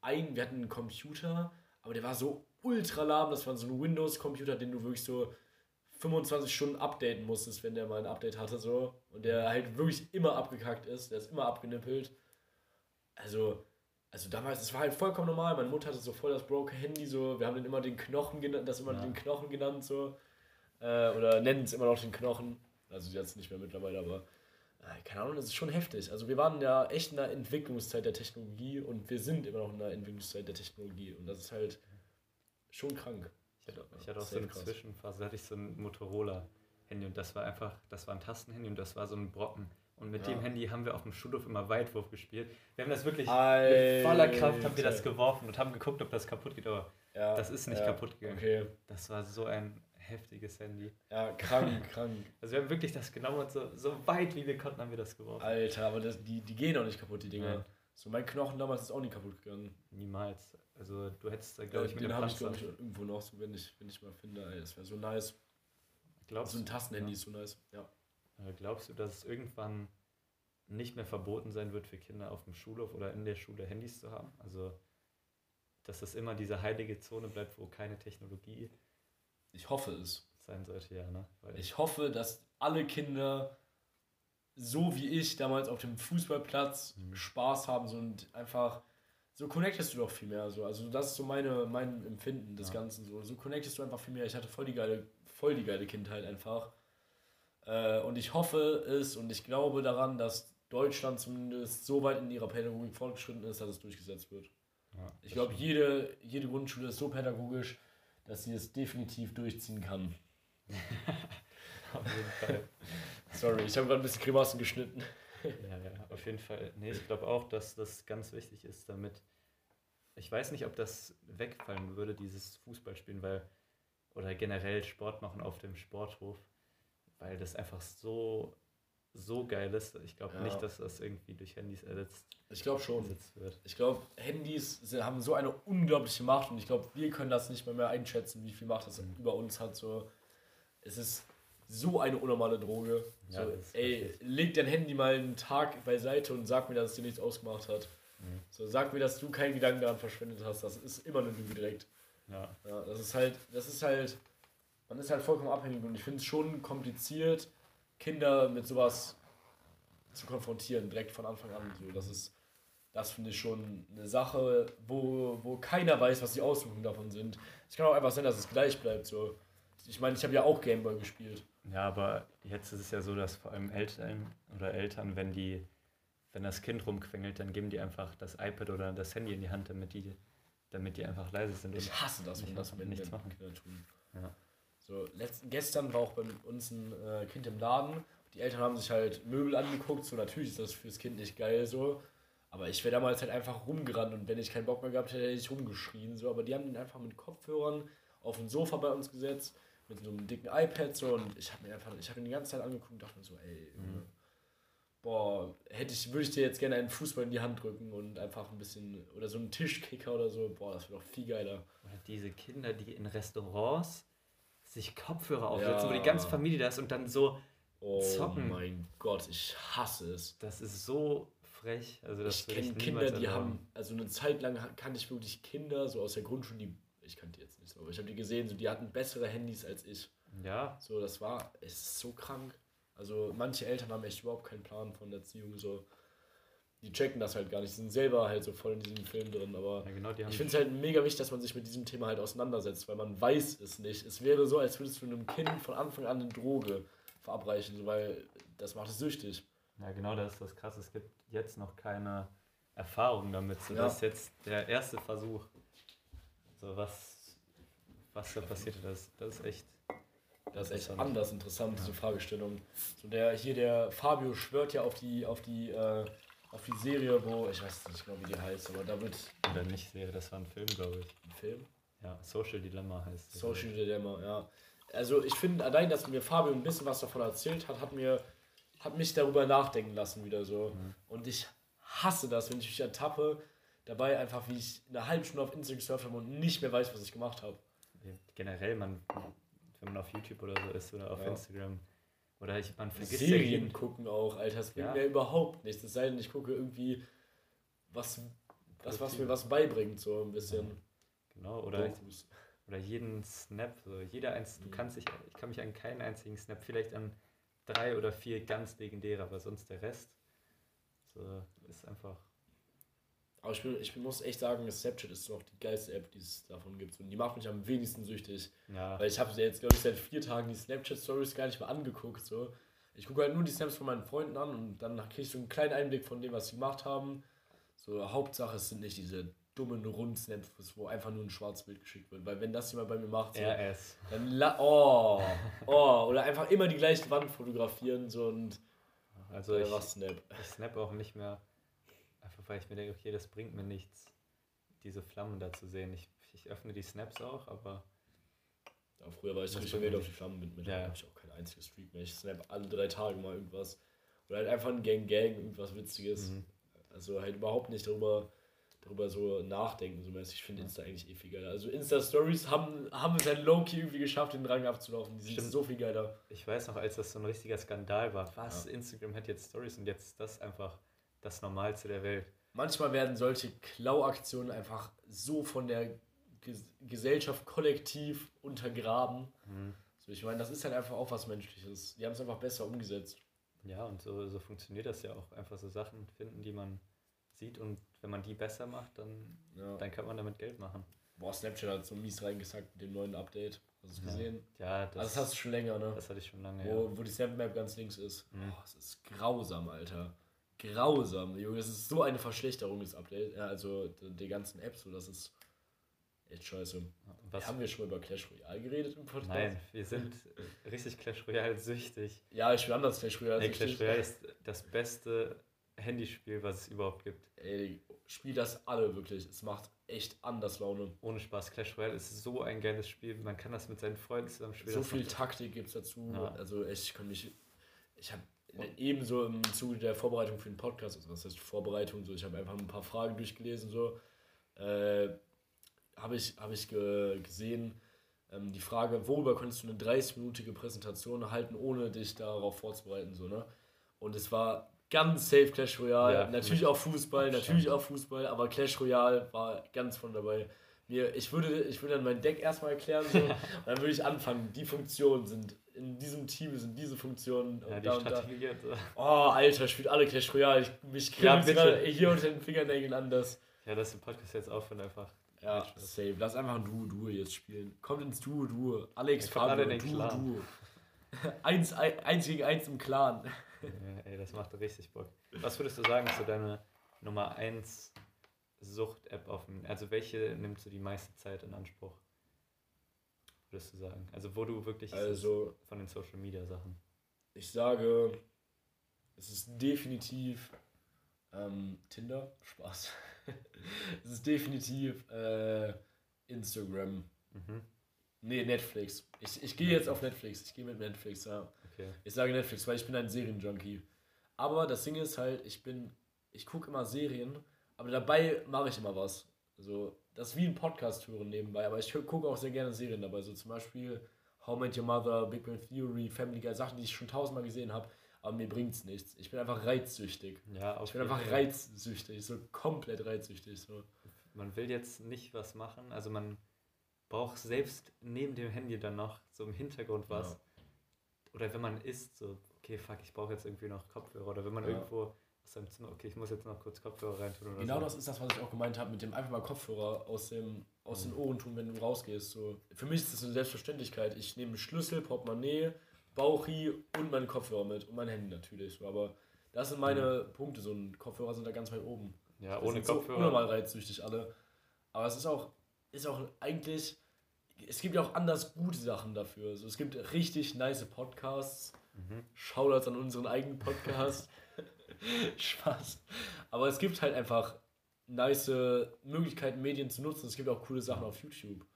ein, wir hatten einen Computer, aber der war so ultra lahm, das war so ein Windows-Computer, den du wirklich so 25 Stunden updaten musstest, wenn der mal ein Update hatte, so. Und der halt wirklich immer abgekackt ist, der ist immer abgenippelt. Also, also damals, es war halt vollkommen normal. Meine Mutter hatte so voll das broke Handy, so. Wir haben den immer den Knochen genannt, das immer Ja. den Knochen genannt, so. Äh, oder nennen es immer noch den Knochen. Also jetzt nicht mehr mittlerweile, aber äh, keine Ahnung, das ist schon heftig. Also wir waren ja echt in der Entwicklungszeit der Technologie und wir sind immer noch in der Entwicklungszeit der Technologie. Und das ist halt schon krank. Ich hatte, ich hatte auch so eine krass. Zwischenphase, da hatte ich so ein Motorola-Handy und das war einfach, das war ein Tastenhandy und das war so ein Brocken. Und mit Ja. dem Handy haben wir auf dem Schulhof immer Weitwurf gespielt. Wir haben das wirklich Alter. mit voller Kraft haben wir das geworfen und haben geguckt, ob das kaputt geht, aber Ja, das ist nicht ja, kaputt gegangen. Okay. das war so ein heftiges Handy. Ja, krank, *laughs* krank. Also wir haben wirklich das genommen und so, so weit wie wir konnten, haben wir das geworfen. Alter, aber das, die, die gehen auch nicht kaputt, die Dinger. So, mein Knochen damals ist auch nicht kaputt gegangen. Niemals. Also du hättest da, glaube ich, mit den habe ich, glaube ich, irgendwo noch, so, wenn ich, wenn ich mal finde. Ey, das wäre so nice. Glaubst, So ein Tastenhandy ist so nice. Ja. äh, glaubst du, dass es irgendwann nicht mehr verboten sein wird für Kinder auf dem Schulhof oder in der Schule Handys zu haben? Also dass das immer diese heilige Zone bleibt, wo keine Technologie Ich hoffe es. sein sollte, ja, ne? Weil Ich hoffe, dass alle Kinder so wie ich damals auf dem Fußballplatz Mhm. Spaß haben so und einfach so connectest du doch viel mehr so. Also das ist so meine mein Empfinden des Ja. Ganzen so. So connectest du einfach viel mehr. Ich hatte voll die geile voll die geile Kindheit einfach. Äh, und ich hoffe es und ich glaube daran, dass Deutschland zumindest so weit in ihrer Pädagogik fortgeschritten ist, dass es durchgesetzt wird. ja, Ich glaube, jede, jede Grundschule ist so pädagogisch, dass sie es definitiv durchziehen kann. *laughs* *laughs* auf jeden Fall. Sorry, ich habe gerade ein bisschen Grimassen geschnitten. Ja, ja, auf jeden Fall. Nee, ich glaube auch, dass das ganz wichtig ist, damit. Ich weiß nicht, ob das wegfallen würde, dieses Fußballspielen, weil. Oder generell Sport machen auf dem Sporthof, weil das einfach so so geil ist. Ich glaube Ja. nicht, dass das irgendwie durch Handys ersetzt, Ich glaube schon. wird. Ich glaube, Handys haben so eine unglaubliche Macht und ich glaube, wir können das nicht mehr, mehr einschätzen, wie viel Macht das Mhm. über uns hat. So, es ist so eine unnormale Droge. Ja, so, ey, leg dein Handy mal einen Tag beiseite und sag mir, dass es dir nichts ausgemacht hat. Mhm. So, sag mir, dass du keinen Gedanken daran verschwendet hast. Das ist immer eine Lüge direkt. Ja. Ja, das ist halt, das ist halt, man ist halt vollkommen abhängig und ich finde es schon kompliziert, Kinder mit sowas zu konfrontieren, direkt von Anfang an. So, das ist, das finde ich schon eine Sache, wo, wo keiner weiß, was die Auswirkungen davon sind. Es kann auch einfach sein, dass es gleich bleibt. So. Ich meine, ich habe ja auch Gameboy gespielt. Ja, aber jetzt ist es ja so, dass vor allem Eltern oder Eltern, wenn die, wenn das Kind rumquengelt, dann geben die einfach das iPad oder das Handy in die Hand, damit die, damit die einfach leise sind. Ich hasse das, wenn das wenn, nichts machen. Kinder tun. Ja. So, letzt, gestern war auch bei uns ein äh, Kind im Laden. Die Eltern haben sich halt Möbel angeguckt. So, natürlich ist das fürs Kind nicht geil so. Aber ich wäre damals halt einfach rumgerannt und wenn ich keinen Bock mehr gehabt hätte, hätte ich rumgeschrien. So. Aber die haben ihn einfach mit Kopfhörern auf ein Sofa bei uns gesetzt, mit so einem dicken iPad so und ich habe mir einfach, ich habe ihn die ganze Zeit angeguckt und dachte mir so, ey, Junge, boah, hätte ich, würde ich dir jetzt gerne einen Fußball in die Hand drücken und einfach ein bisschen, oder so einen Tischkicker oder so, boah, das wäre doch viel geiler. Oder diese Kinder, die in Restaurants sich Kopfhörer aufsetzen, Ja. wo die ganze Familie da ist und dann so, Oh Zocken. mein Gott, ich hasse es. das ist so frech. Also das ich kenne Kinder, die haben, also eine Zeit lang kannte ich wirklich Kinder, so aus der Grundschule, die, ich kannte die jetzt nicht so, aber ich habe die gesehen, so, die hatten bessere Handys als ich. Ja, So, das war, es ist so krank. Also manche Eltern haben echt überhaupt keinen Plan von Erziehung, so. Die checken das halt gar nicht, die sind selber halt so voll in diesem Film drin, aber ja genau, ich finde es halt mega wichtig, dass man sich mit diesem Thema halt auseinandersetzt, weil man weiß es nicht. Es wäre so, als würdest du einem Kind von Anfang an eine Droge verabreichen, so, weil das macht es süchtig. Ja, genau, das ist das Krasse. Es gibt jetzt noch keine Erfahrung damit. So, Ja. Das ist jetzt der erste Versuch. So, was, was da passiert das, das ist echt. Das ist echt anders interessant, diese Fragestellung. So der, hier der Fabio schwört ja auf die, auf die, äh, auf die Serie, wo, ich weiß nicht genau, wie die heißt, aber da wird Oder nicht Serie, das war ein Film, glaube ich. ein Film. Ja, Social Dilemma heißt die. Social Dilemma, ja. Also ich finde allein, dass mir Fabio ein bisschen was davon erzählt hat, hat mir, hat mich darüber nachdenken lassen wieder so. Und ich hasse das, wenn ich mich ertappe, dabei einfach, wie ich eine halbe Stunde auf Instagram gesurft habe und nicht mehr weiß, was ich gemacht habe. Generell, man, wenn man auf YouTube oder so ist oder auf Ja. Instagram. Oder ich, man vergisst ja Serien jeden. gucken auch, Alter, das bringt Ja. mir überhaupt nichts. Es sei denn, ich gucke irgendwie was, was, was mir was beibringt, so ein bisschen. Genau, oder, Dokus. oder jeden Snap. So, jeder eins, du Mhm. kannst dich, ich kann mich an keinen einzigen Snap, vielleicht an drei oder vier ganz legendäre, aber sonst der Rest. So, ist einfach. Aber ich, bin, ich muss echt sagen, Snapchat ist noch die geilste App, die es davon gibt. Und die macht mich am wenigsten süchtig. Ja, Weil ich habe jetzt, glaube ich, seit vier Tagen die Snapchat-Stories gar nicht mehr angeguckt. So. Ich gucke halt nur die Snaps von meinen Freunden an und dann kriege ich so einen kleinen Einblick von dem, was sie gemacht haben. So, Hauptsache, es sind nicht diese dummen Rundsnaps, wo einfach nur ein Schwarzbild geschickt wird. Weil wenn das jemand bei mir macht, so, RS. dann la oh, oh, oder einfach immer die gleiche Wand fotografieren so und Also ich, Snap. ich snap auch nicht mehr, einfach weil ich mir denke, okay, das bringt mir nichts, diese Flammen da zu sehen. Ich, ich öffne die Snaps auch, aber Ja, früher war ich richtig wild auf die Flammen mit. Mit Ja, ja. habe ich auch kein einziges Streak mehr. Ich snap alle drei Tage mal irgendwas. Oder halt einfach ein Gang Gang, irgendwas Witziges. Mhm. Also halt überhaupt nicht darüber, darüber so nachdenken, so mäßig. Ich finde Insta eigentlich eh viel geiler. Also Insta-Stories haben, haben es halt low-key irgendwie geschafft, den Rang abzulaufen. Die sind Stimmt. so viel geiler. ich weiß noch, als das so ein richtiger Skandal war, was, Instagram hat jetzt Stories und jetzt ist das einfach das Normalste der Welt. Manchmal werden solche Klauaktionen einfach so von der Ges Gesellschaft kollektiv untergraben. Mhm. So, ich meine, das ist halt einfach auch was Menschliches. Die haben es einfach besser umgesetzt. Ja, und so, so funktioniert das ja auch. Einfach so Sachen finden, die man sieht und wenn man die besser macht, dann, Ja. dann kann man damit Geld machen. Boah, Snapchat hat so mies reingesackt mit dem neuen Update. Hast du es Ja. gesehen? Ja, das, also das hast du schon länger, ne? das hatte ich schon lange. Ja. Wo, wo die Snap Map ganz links ist. Mhm. Boah, es ist grausam, Alter. Grausam, Junge. Das ist so eine Verschlechterung, das Update. Ja, also die, die ganzen Apps, so, das ist echt scheiße. Was, Haben wir schon mal über Clash Royale geredet im Podcast? nein, wir sind richtig Clash Royale süchtig. Ja, ich bin anders Clash Royale. Nee, süchtig. Clash Royale ist das beste Handyspiel, was es überhaupt gibt. Ey, spiel das alle wirklich. Es macht echt anders Laune. Ohne Spaß, Clash Royale ist so ein geiles Spiel. Man kann das mit seinen Freunden zusammen spielen. So viel Taktik gibt es dazu. Ja. Also echt, ich kann mich. Ich habe ebenso im Zuge der Vorbereitung für den Podcast, also was heißt Vorbereitung, so ich habe einfach ein paar Fragen durchgelesen, so. Äh, habe ich, hab ich ge gesehen, ähm, die Frage, worüber könntest du eine 30-minütige Präsentation halten, ohne dich darauf vorzubereiten, so, ne? Und es war ganz safe Clash Royale, Ja, natürlich auch Fußball, natürlich auch Fußball, aber Clash Royale war ganz von dabei. Mir, ich, würde, ich würde dann mein Deck erstmal erklären, so, und *laughs* dann würde ich anfangen, die Funktionen sind, in diesem Team sind diese Funktionen Ja, und die da und da. Oh, Alter, spielt alle Clash Royale. Ich, mich Ja, bitte. gerade hier unter den Fingernägeln anders. Ja, dass der Podcast jetzt aufhört einfach. Ja, safe. Lass einfach ein Duo-Duo jetzt spielen. Kommt ins Duo-Duo. Alex, Ja, Fabio, den. Duo-Duo. *laughs* eins, ein, eins gegen eins im Clan. Ja, ey, das macht richtig Bock. Was würdest du sagen, ist so deine Nummer 1 Sucht-App auf dem. Also welche nimmst du die meiste Zeit in Anspruch? Würdest du sagen? Also wo du wirklich Also, von den Social Media Sachen. ich sage, es ist definitiv ähm, Tinder. Spaß. *laughs* es ist definitiv äh, Instagram. Mhm. Nee, Netflix. Ich, ich gehe jetzt auf Netflix. Ich gehe mit Netflix, ja. Okay. Ich sage Netflix, weil ich bin ein Serienjunkie. Aber das Ding ist halt, ich bin, ich gucke immer Serien, aber dabei mache ich immer was. Also, das ist wie ein Podcast hören nebenbei, aber ich gucke auch sehr gerne Serien dabei. So zum Beispiel How I Met Your Mother, Big Bang Theory, Family Guy, Sachen, die ich schon tausendmal gesehen habe, aber mir bringt's nichts. Ich bin einfach reizsüchtig. Ja, Ich bin einfach Fall. reizsüchtig, so komplett reizsüchtig. So. Man will jetzt nicht was machen, also man braucht selbst neben dem Handy dann noch so im Hintergrund was. Ja. Oder wenn man isst, so, okay, fuck, ich brauche jetzt irgendwie noch Kopfhörer. Oder wenn man Ja. irgendwo aus seinem Zimmer, okay, ich muss jetzt noch kurz Kopfhörer reintun oder Genau so. das ist das, was ich auch gemeint habe, mit dem einfach mal Kopfhörer aus, dem, aus Mhm. den Ohren tun, wenn du rausgehst. So. Für mich ist das eine Selbstverständlichkeit. Ich nehme Schlüssel, Portemonnaie, Bauchi und meinen Kopfhörer mit und mein Handy natürlich. So. Aber das sind meine Punkte. So ein Kopfhörer sind da ganz weit oben. Ja, Das ohne sind so Kopfhörer. unnormal reizsüchtig alle. Aber es ist auch, ist auch eigentlich, es gibt ja auch anders gute Sachen dafür. Also es gibt richtig nice Podcasts. Mhm. Shoutouts an unseren eigenen Podcast. *laughs* *laughs* Spaß. Aber es gibt halt einfach nice Möglichkeiten, Medien zu nutzen. Es gibt auch coole Sachen auf YouTube.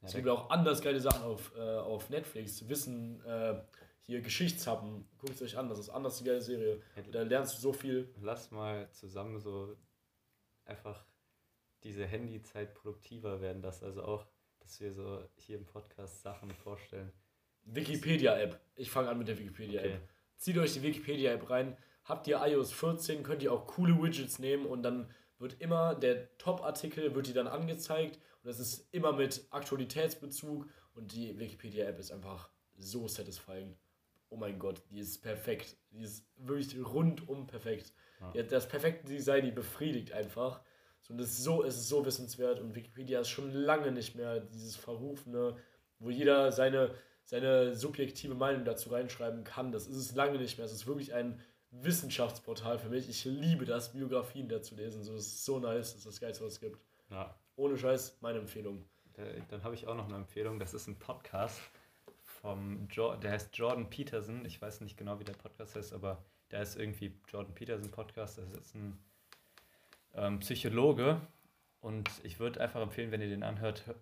Ja, es gibt auch anders geile Sachen auf, äh, auf Netflix. Wissen, äh, hier Geschichtshappen. Guckt es euch an, das ist anders eine geile Serie. Da lernst du so viel. Lass mal zusammen so einfach diese Handyzeit produktiver werden, dass also auch, dass wir so hier im Podcast Sachen vorstellen. Wikipedia-App. Ich fange an mit der Wikipedia-App. Okay. Zieht euch die Wikipedia-App rein. Habt ihr iOS 14, könnt ihr auch coole Widgets nehmen und dann wird immer der Top-Artikel wird dir dann angezeigt und das ist immer mit Aktualitätsbezug und die Wikipedia-App ist einfach so satisfying. Oh mein Gott, die ist perfekt. Die ist wirklich rundum perfekt. Ja. Das perfekte Design, die befriedigt einfach. So, und das ist so, es ist so wissenswert und Wikipedia ist schon lange nicht mehr dieses Verrufene, wo jeder seine, seine subjektive Meinung dazu reinschreiben kann. Das ist es lange nicht mehr. Es ist wirklich ein Wissenschaftsportal für mich. Ich liebe das, Biografien dazu lesen. So, das ist so nice. Das ist das Geilste, was es gibt. Ja. Ohne Scheiß, meine Empfehlung. Da- Dann habe ich auch noch eine Empfehlung. Das ist ein Podcast vom jo der heißt Jordan Peterson. Ich weiß nicht genau, wie der Podcast heißt, aber der ist irgendwie Jordan Peterson Podcast. Das ist ein ähm, Psychologe und ich würde einfach empfehlen, wenn ihr den anhört, hö-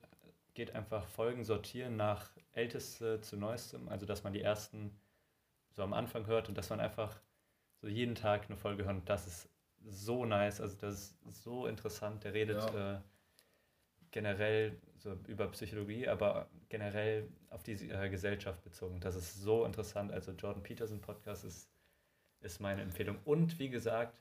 geht einfach Folgen sortieren nach älteste zu neuestem. Also dass man die ersten so am Anfang hört und dass man einfach so jeden Tag eine Folge hört. Und das ist so nice. Also das ist so interessant. Der redet Ja. äh, generell so über Psychologie, aber generell auf die äh, Gesellschaft bezogen. Das ist so interessant. Also Jordan Peterson Podcast ist, ist meine Empfehlung. Und wie gesagt,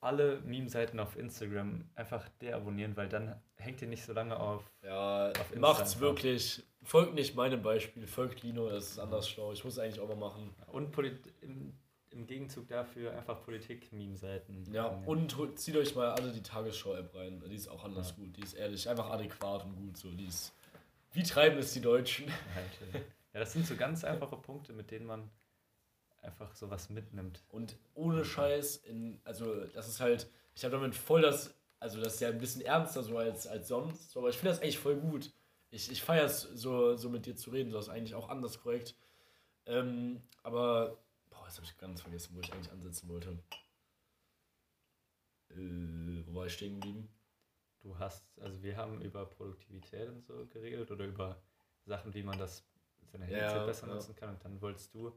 alle Meme-Seiten auf Instagram einfach deabonnieren, weil dann hängt ihr nicht so lange auf. Ja, Insta macht's wirklich. Folgt nicht meinem Beispiel, folgt Lino, das ist anders schlau. Ich muss eigentlich auch mal machen. Und Polit im, im Gegenzug dafür einfach Politik-Meme-Seiten. Ja, und zieht euch mal alle die Tagesschau-App rein. Die ist auch anders Ja. gut. Die ist ehrlich, einfach adäquat und gut. So. Die ist, wie treiben es die Deutschen? Ja, *laughs* das sind so ganz einfache Punkte, mit denen man einfach sowas mitnimmt. Und ohne Scheiß, in, also das ist halt, ich habe damit voll das, also das ist ja ein bisschen ernster so als, als sonst, so, aber ich finde das echt voll gut. Ich, ich feiere es so, so mit dir zu reden, das ist eigentlich auch anders korrekt. Ähm, aber, jetzt habe ich ganz vergessen, wo ich eigentlich ansetzen wollte. Äh, wo war ich stehen geblieben? Du hast, also wir haben über Produktivität und so geredet oder über Sachen, wie man das seine Handyzeit Ja, besser ja. nutzen kann. Und dann wolltest du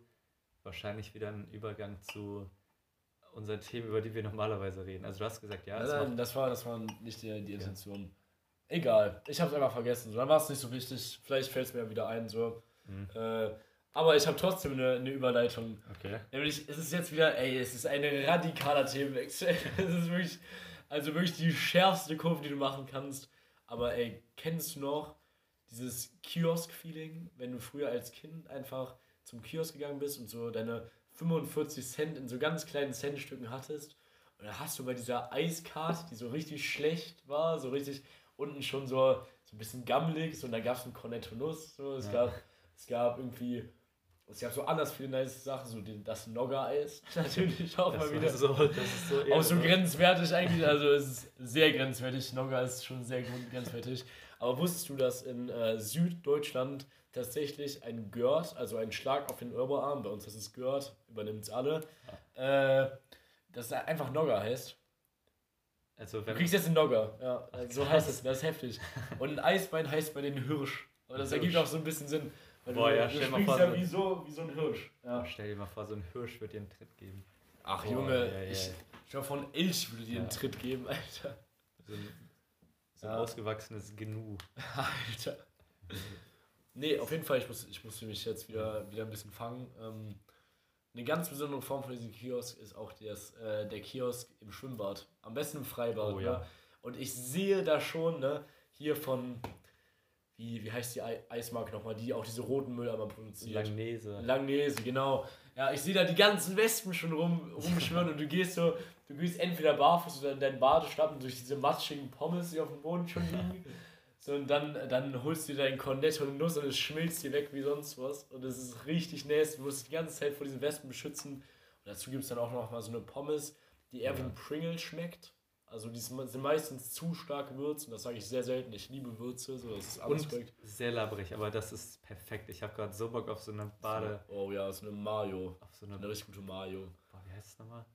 wahrscheinlich wieder ein Übergang zu unseren Themen, über die wir normalerweise reden. Also du hast gesagt, ja, Nein, es nein, das war, das war nicht die, die Intention. Egal, ich habe es einfach vergessen. So, dann war es nicht so wichtig. Vielleicht fällt es mir ja wieder ein. So. Mhm. Äh, aber ich habe trotzdem eine, eine Überleitung. okay. Nämlich, es ist jetzt wieder, ey, es ist ein radikaler Themenwechsel. *laughs* es ist wirklich, also wirklich die schärfste Kurve, die du machen kannst. Aber ey, kennst du noch dieses Kiosk-Feeling, wenn du früher als Kind einfach zum Kiosk gegangen bist und so deine 45 Cent in so ganz kleinen Centstücken hattest? Und dann hast du bei dieser Eiskarte, die so richtig schlecht war, so richtig unten schon so, so ein bisschen gammelig, so, und da gab es ein Cornetto Nuss, so, es, Ja. gab, es gab irgendwie, es gab so anders viele nice Sachen, so den, das Nogger-Eis *laughs* natürlich auch Das, mal wieder. so, das ist so *laughs* Auch so grenzwertig eigentlich, also es ist sehr grenzwertig. Nogger ist schon sehr grenzwertig. Aber wusstest du, dass in äh, Süddeutschland tatsächlich ein Gört, also ein Schlag auf den Oberarm, bei uns das ist Gört, übernimmt es alle, äh, dass er einfach Nogger heißt. Also Du kriegst jetzt einen Nogger, ja, so krass. heißt es, das ist heftig. Und ein Eisbein heißt bei den Hirsch. *laughs* Aber das Hirsch. ergibt auch so ein bisschen Sinn. Weil Boah, du, ja, du stell mal vor, ja so- wie so, wie so ein Hirsch. Ja. stell dir mal vor, so ein Hirsch wird dir einen Tritt geben. Ach Boah, Junge, ja, ja. ich, ich glaube von Elch würde dir einen. Tritt geben, Alter. So ein, so ein ausgewachsenes Gnu. *laughs* Alter. Nee, auf jeden Fall, ich, muss, ich musste mich jetzt wieder, wieder ein bisschen fangen. Ähm, eine ganz besondere Form von diesem Kiosk ist auch das, äh, der Kiosk im Schwimmbad. Am besten im Freibad. Oh, ne? ja. Und ich sehe da schon, ne, hier von, wie, wie heißt die Ei- Eismarke nochmal, die auch diese roten Mülleimer produziert. Langnese. Langnese, genau. Ja, ich sehe da die ganzen Wespen schon rum, rumschwirren und du gehst so, du gehst entweder barfuß oder in deinen Badestappen durch diese matschigen Pommes, die auf dem Boden schon liegen. *laughs* So, und dann, dann holst du dir dein Cornetto und Nuss und es schmilzt dir weg wie sonst was. Und es ist richtig nasty. Du musst dich die ganze Zeit vor diesen Wespen beschützen. Und dazu gibt es dann auch noch mal so eine Pommes, die eher wie Ja. ein Pringle schmeckt. Also die sind meistens zu stark gewürzt und das sage ich sehr selten. Ich liebe Würze, so das ist alles Und korrekt. sehr labrig, aber das ist perfekt. Ich habe gerade so Bock auf so eine Bade, Oh ja, so eine Mayo. auf so eine, Eine richtig gute Mayo. boah, wie heißt es nochmal?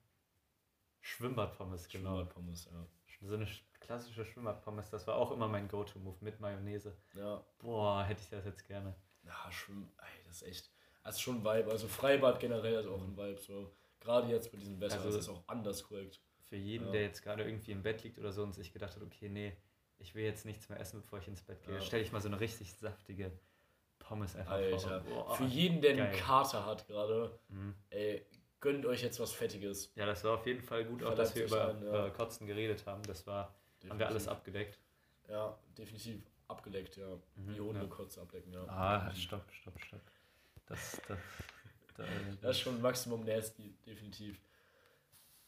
Schwimmbadpommes, genau. Schwimmbadpommes, ja. So eine sch- klassische Schwimmbadpommes, das war auch immer mein Go-To-Move mit Mayonnaise. Ja, Boah, hätte ich das jetzt gerne. ja schwimmen, ey, das ist echt, das ist schon ein Vibe. Also Freibad generell ist auch ein Vibe. So. Gerade jetzt bei diesem Wetter Also- ist das auch anders korrekt. Für jeden, Ja. der jetzt gerade irgendwie im Bett liegt oder so und sich gedacht hat, okay, nee, ich will jetzt nichts mehr essen, bevor ich ins Bett gehe, Ja. stelle ich mal so eine richtig saftige Pommes einfach Alter. vor. Boah. Für jeden, der einen geil. Kater hat gerade, Mhm. ey, gönnt euch jetzt was Fettiges. Ja, das war auf jeden Fall gut, auch dass wir über, ein, ja. über Kotzen geredet haben. Das war, haben wir alles Definitiv. abgedeckt. Ja, definitiv abgeleckt, ja. Mhm, Wie Hunde ja. kurz ablecken, ja. Ah, stopp, stopp, stopp. Das, das, *laughs* da, Das ist schon Maximum nasty, definitiv.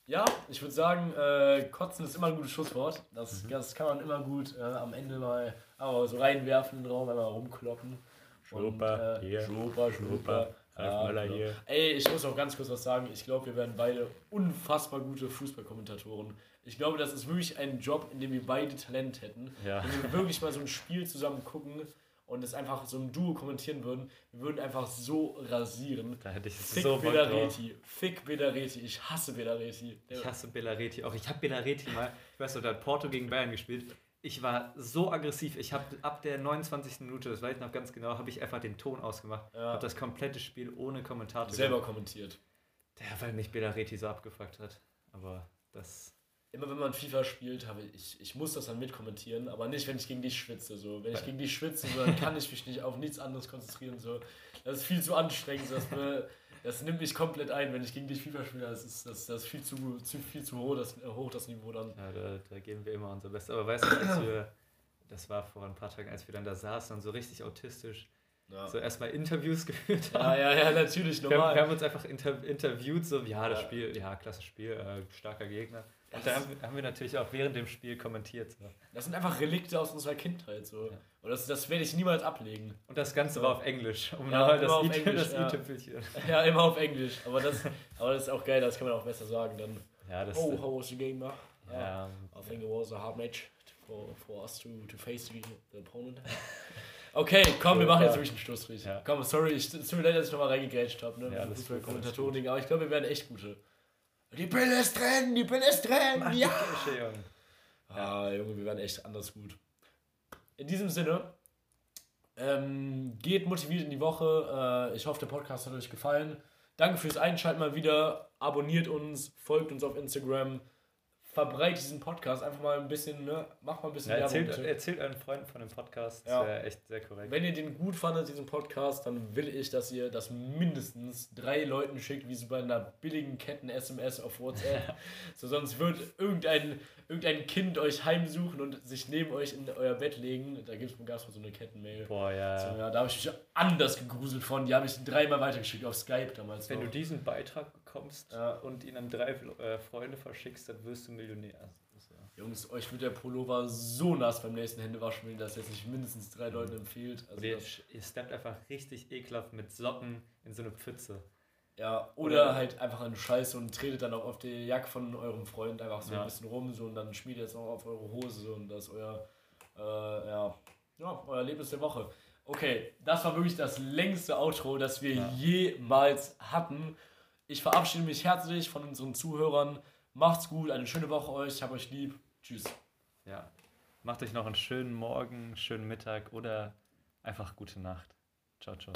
Ja, ich würde sagen, äh, Kotzen ist immer ein gutes Schlusswort. Das, Mhm. das kann man immer gut äh, am Ende mal aber so reinwerfen in den Raum, einmal rumkloppen. Schnupper, äh, hier. Schnupper, Schnupper. Möller genau. hier. Ey, ich muss auch ganz kurz was sagen. Ich glaube, wir werden beide unfassbar gute Fußballkommentatoren. Ich glaube, das ist wirklich ein Job, in dem wir beide Talent hätten. Ja. Wenn wir *laughs* wirklich mal so ein Spiel zusammen gucken und es einfach so ein Duo kommentieren würden, wir würden einfach so rasieren. Da hätte ich Fick so. Belareti. Fick Belareti. Ich hasse Belareti. Der- Ich hasse Bellareti auch. Ich habe Bellareti mal, ich weiß noch, da hat Porto gegen Bayern gespielt. Ich war so aggressiv. Ich habe ab der 29. Minute, das weiß ich noch ganz genau, habe ich einfach den Ton ausgemacht. Ja. Habe das komplette Spiel ohne Kommentator selber gemacht. kommentiert. Ja, weil mich Bellareti so abgefuckt hat. Aber das. Immer wenn man FIFA spielt, habe ich, ich muss das dann mitkommentieren, aber nicht, wenn ich gegen dich schwitze. So. Wenn ich gegen dich schwitze, so, dann kann ich mich nicht auf nichts anderes konzentrieren. So. Das ist viel zu anstrengend. Das, mir, das nimmt mich komplett ein, wenn ich gegen dich FIFA spiele. Das ist, das, das ist viel, zu, zu, viel zu hoch das, hoch, das Niveau dann. Ja, da, da geben wir immer unser Bestes. Aber weißt du, als wir, das war vor ein paar Tagen, als wir dann da saßen und so richtig autistisch Ja, so erstmal Interviews *laughs* geführt haben. ja, ja, ja natürlich, Wir haben, normal. wir haben uns einfach inter interviewt, so, ja, das Ja. Spiel, ja, klasse Spiel, äh, starker Gegner. Und da haben, wir- natürlich auch während dem Spiel kommentiert. So. Das sind einfach Relikte aus unserer Kindheit. So. Ja. Und das, das werde ich niemals ablegen. Und das Ganze Ja. war auf Englisch, um Ja, das auf i- Englisch, das ja. i-Tüpfelchen. *laughs* Ja, immer auf Englisch. Aber das, aber das ist auch geil, das kann man auch besser sagen. Dann, Ja, das oh, how was the game? Ja. ja, I think it was a hard match for, for us to, to face the, the opponent. *laughs* Okay, komm, wir machen jetzt wirklich einen Schlussstrich. Komm, sorry, ich, es tut mir leid, dass ich nochmal reingegrätscht habe, ne? Ja, mit ist Kommentatoren-Ding, aber ich glaube, wir werden echt gute. Die Pille ist drin, die Pille ist drin, ja! Kirsche, Junge. Ah, Junge, wir werden echt anders gut. In diesem Sinne, ähm, geht motiviert in die Woche. Äh, ich hoffe, der Podcast hat euch gefallen. Danke fürs Einschalten mal wieder. Abonniert uns, folgt uns auf Instagram verbreitet diesen Podcast einfach mal ein bisschen, ne? Macht mal ein bisschen Ja, Werbung. erzählt, bitte. erzählt euren Freunden von dem Podcast. Ja. Wäre echt sehr korrekt. Wenn ihr den gut fandet, diesen Podcast, dann will ich, dass ihr das mindestens drei Leuten schickt, wie so bei einer billigen Ketten-SMS auf WhatsApp. *laughs* so, sonst wird irgendein, irgendein Kind euch heimsuchen und sich neben euch in euer Bett legen. Da gibt es mal so eine Kettenmail. Boah, ja. So, ja, da habe ich mich anders gegruselt von. Die habe ich dreimal weitergeschickt auf Skype damals. Wenn noch. du diesen Beitrag bekommst Ja. und ihn an drei äh, Freunde verschickst, dann wirst du Millionär. Ja- Jungs, euch wird der Pullover so nass beim nächsten Händewaschen, wenn ihr das jetzt nicht mindestens drei Leuten empfiehlt. Also Oder ihr, ihr steppt einfach richtig ekelhaft mit Socken in so eine Pfütze. ja, oder halt einfach an Scheiße und tretet dann auch auf die Jacke von eurem Freund einfach so Ja. ein bisschen rum so und dann schmiert ihr jetzt auch auf eure Hose so, und das ist euer, äh, ja, ja, euer Erlebnis der Woche. Okay, das war wirklich das längste Outro, das wir Ja. jemals hatten. Ich verabschiede mich herzlich von unseren Zuhörern. Macht's gut, eine schöne Woche euch, ich hab euch lieb. Tschüss. Ja. Macht euch noch einen schönen Morgen, schönen Mittag oder einfach gute Nacht. Ciao, ciao.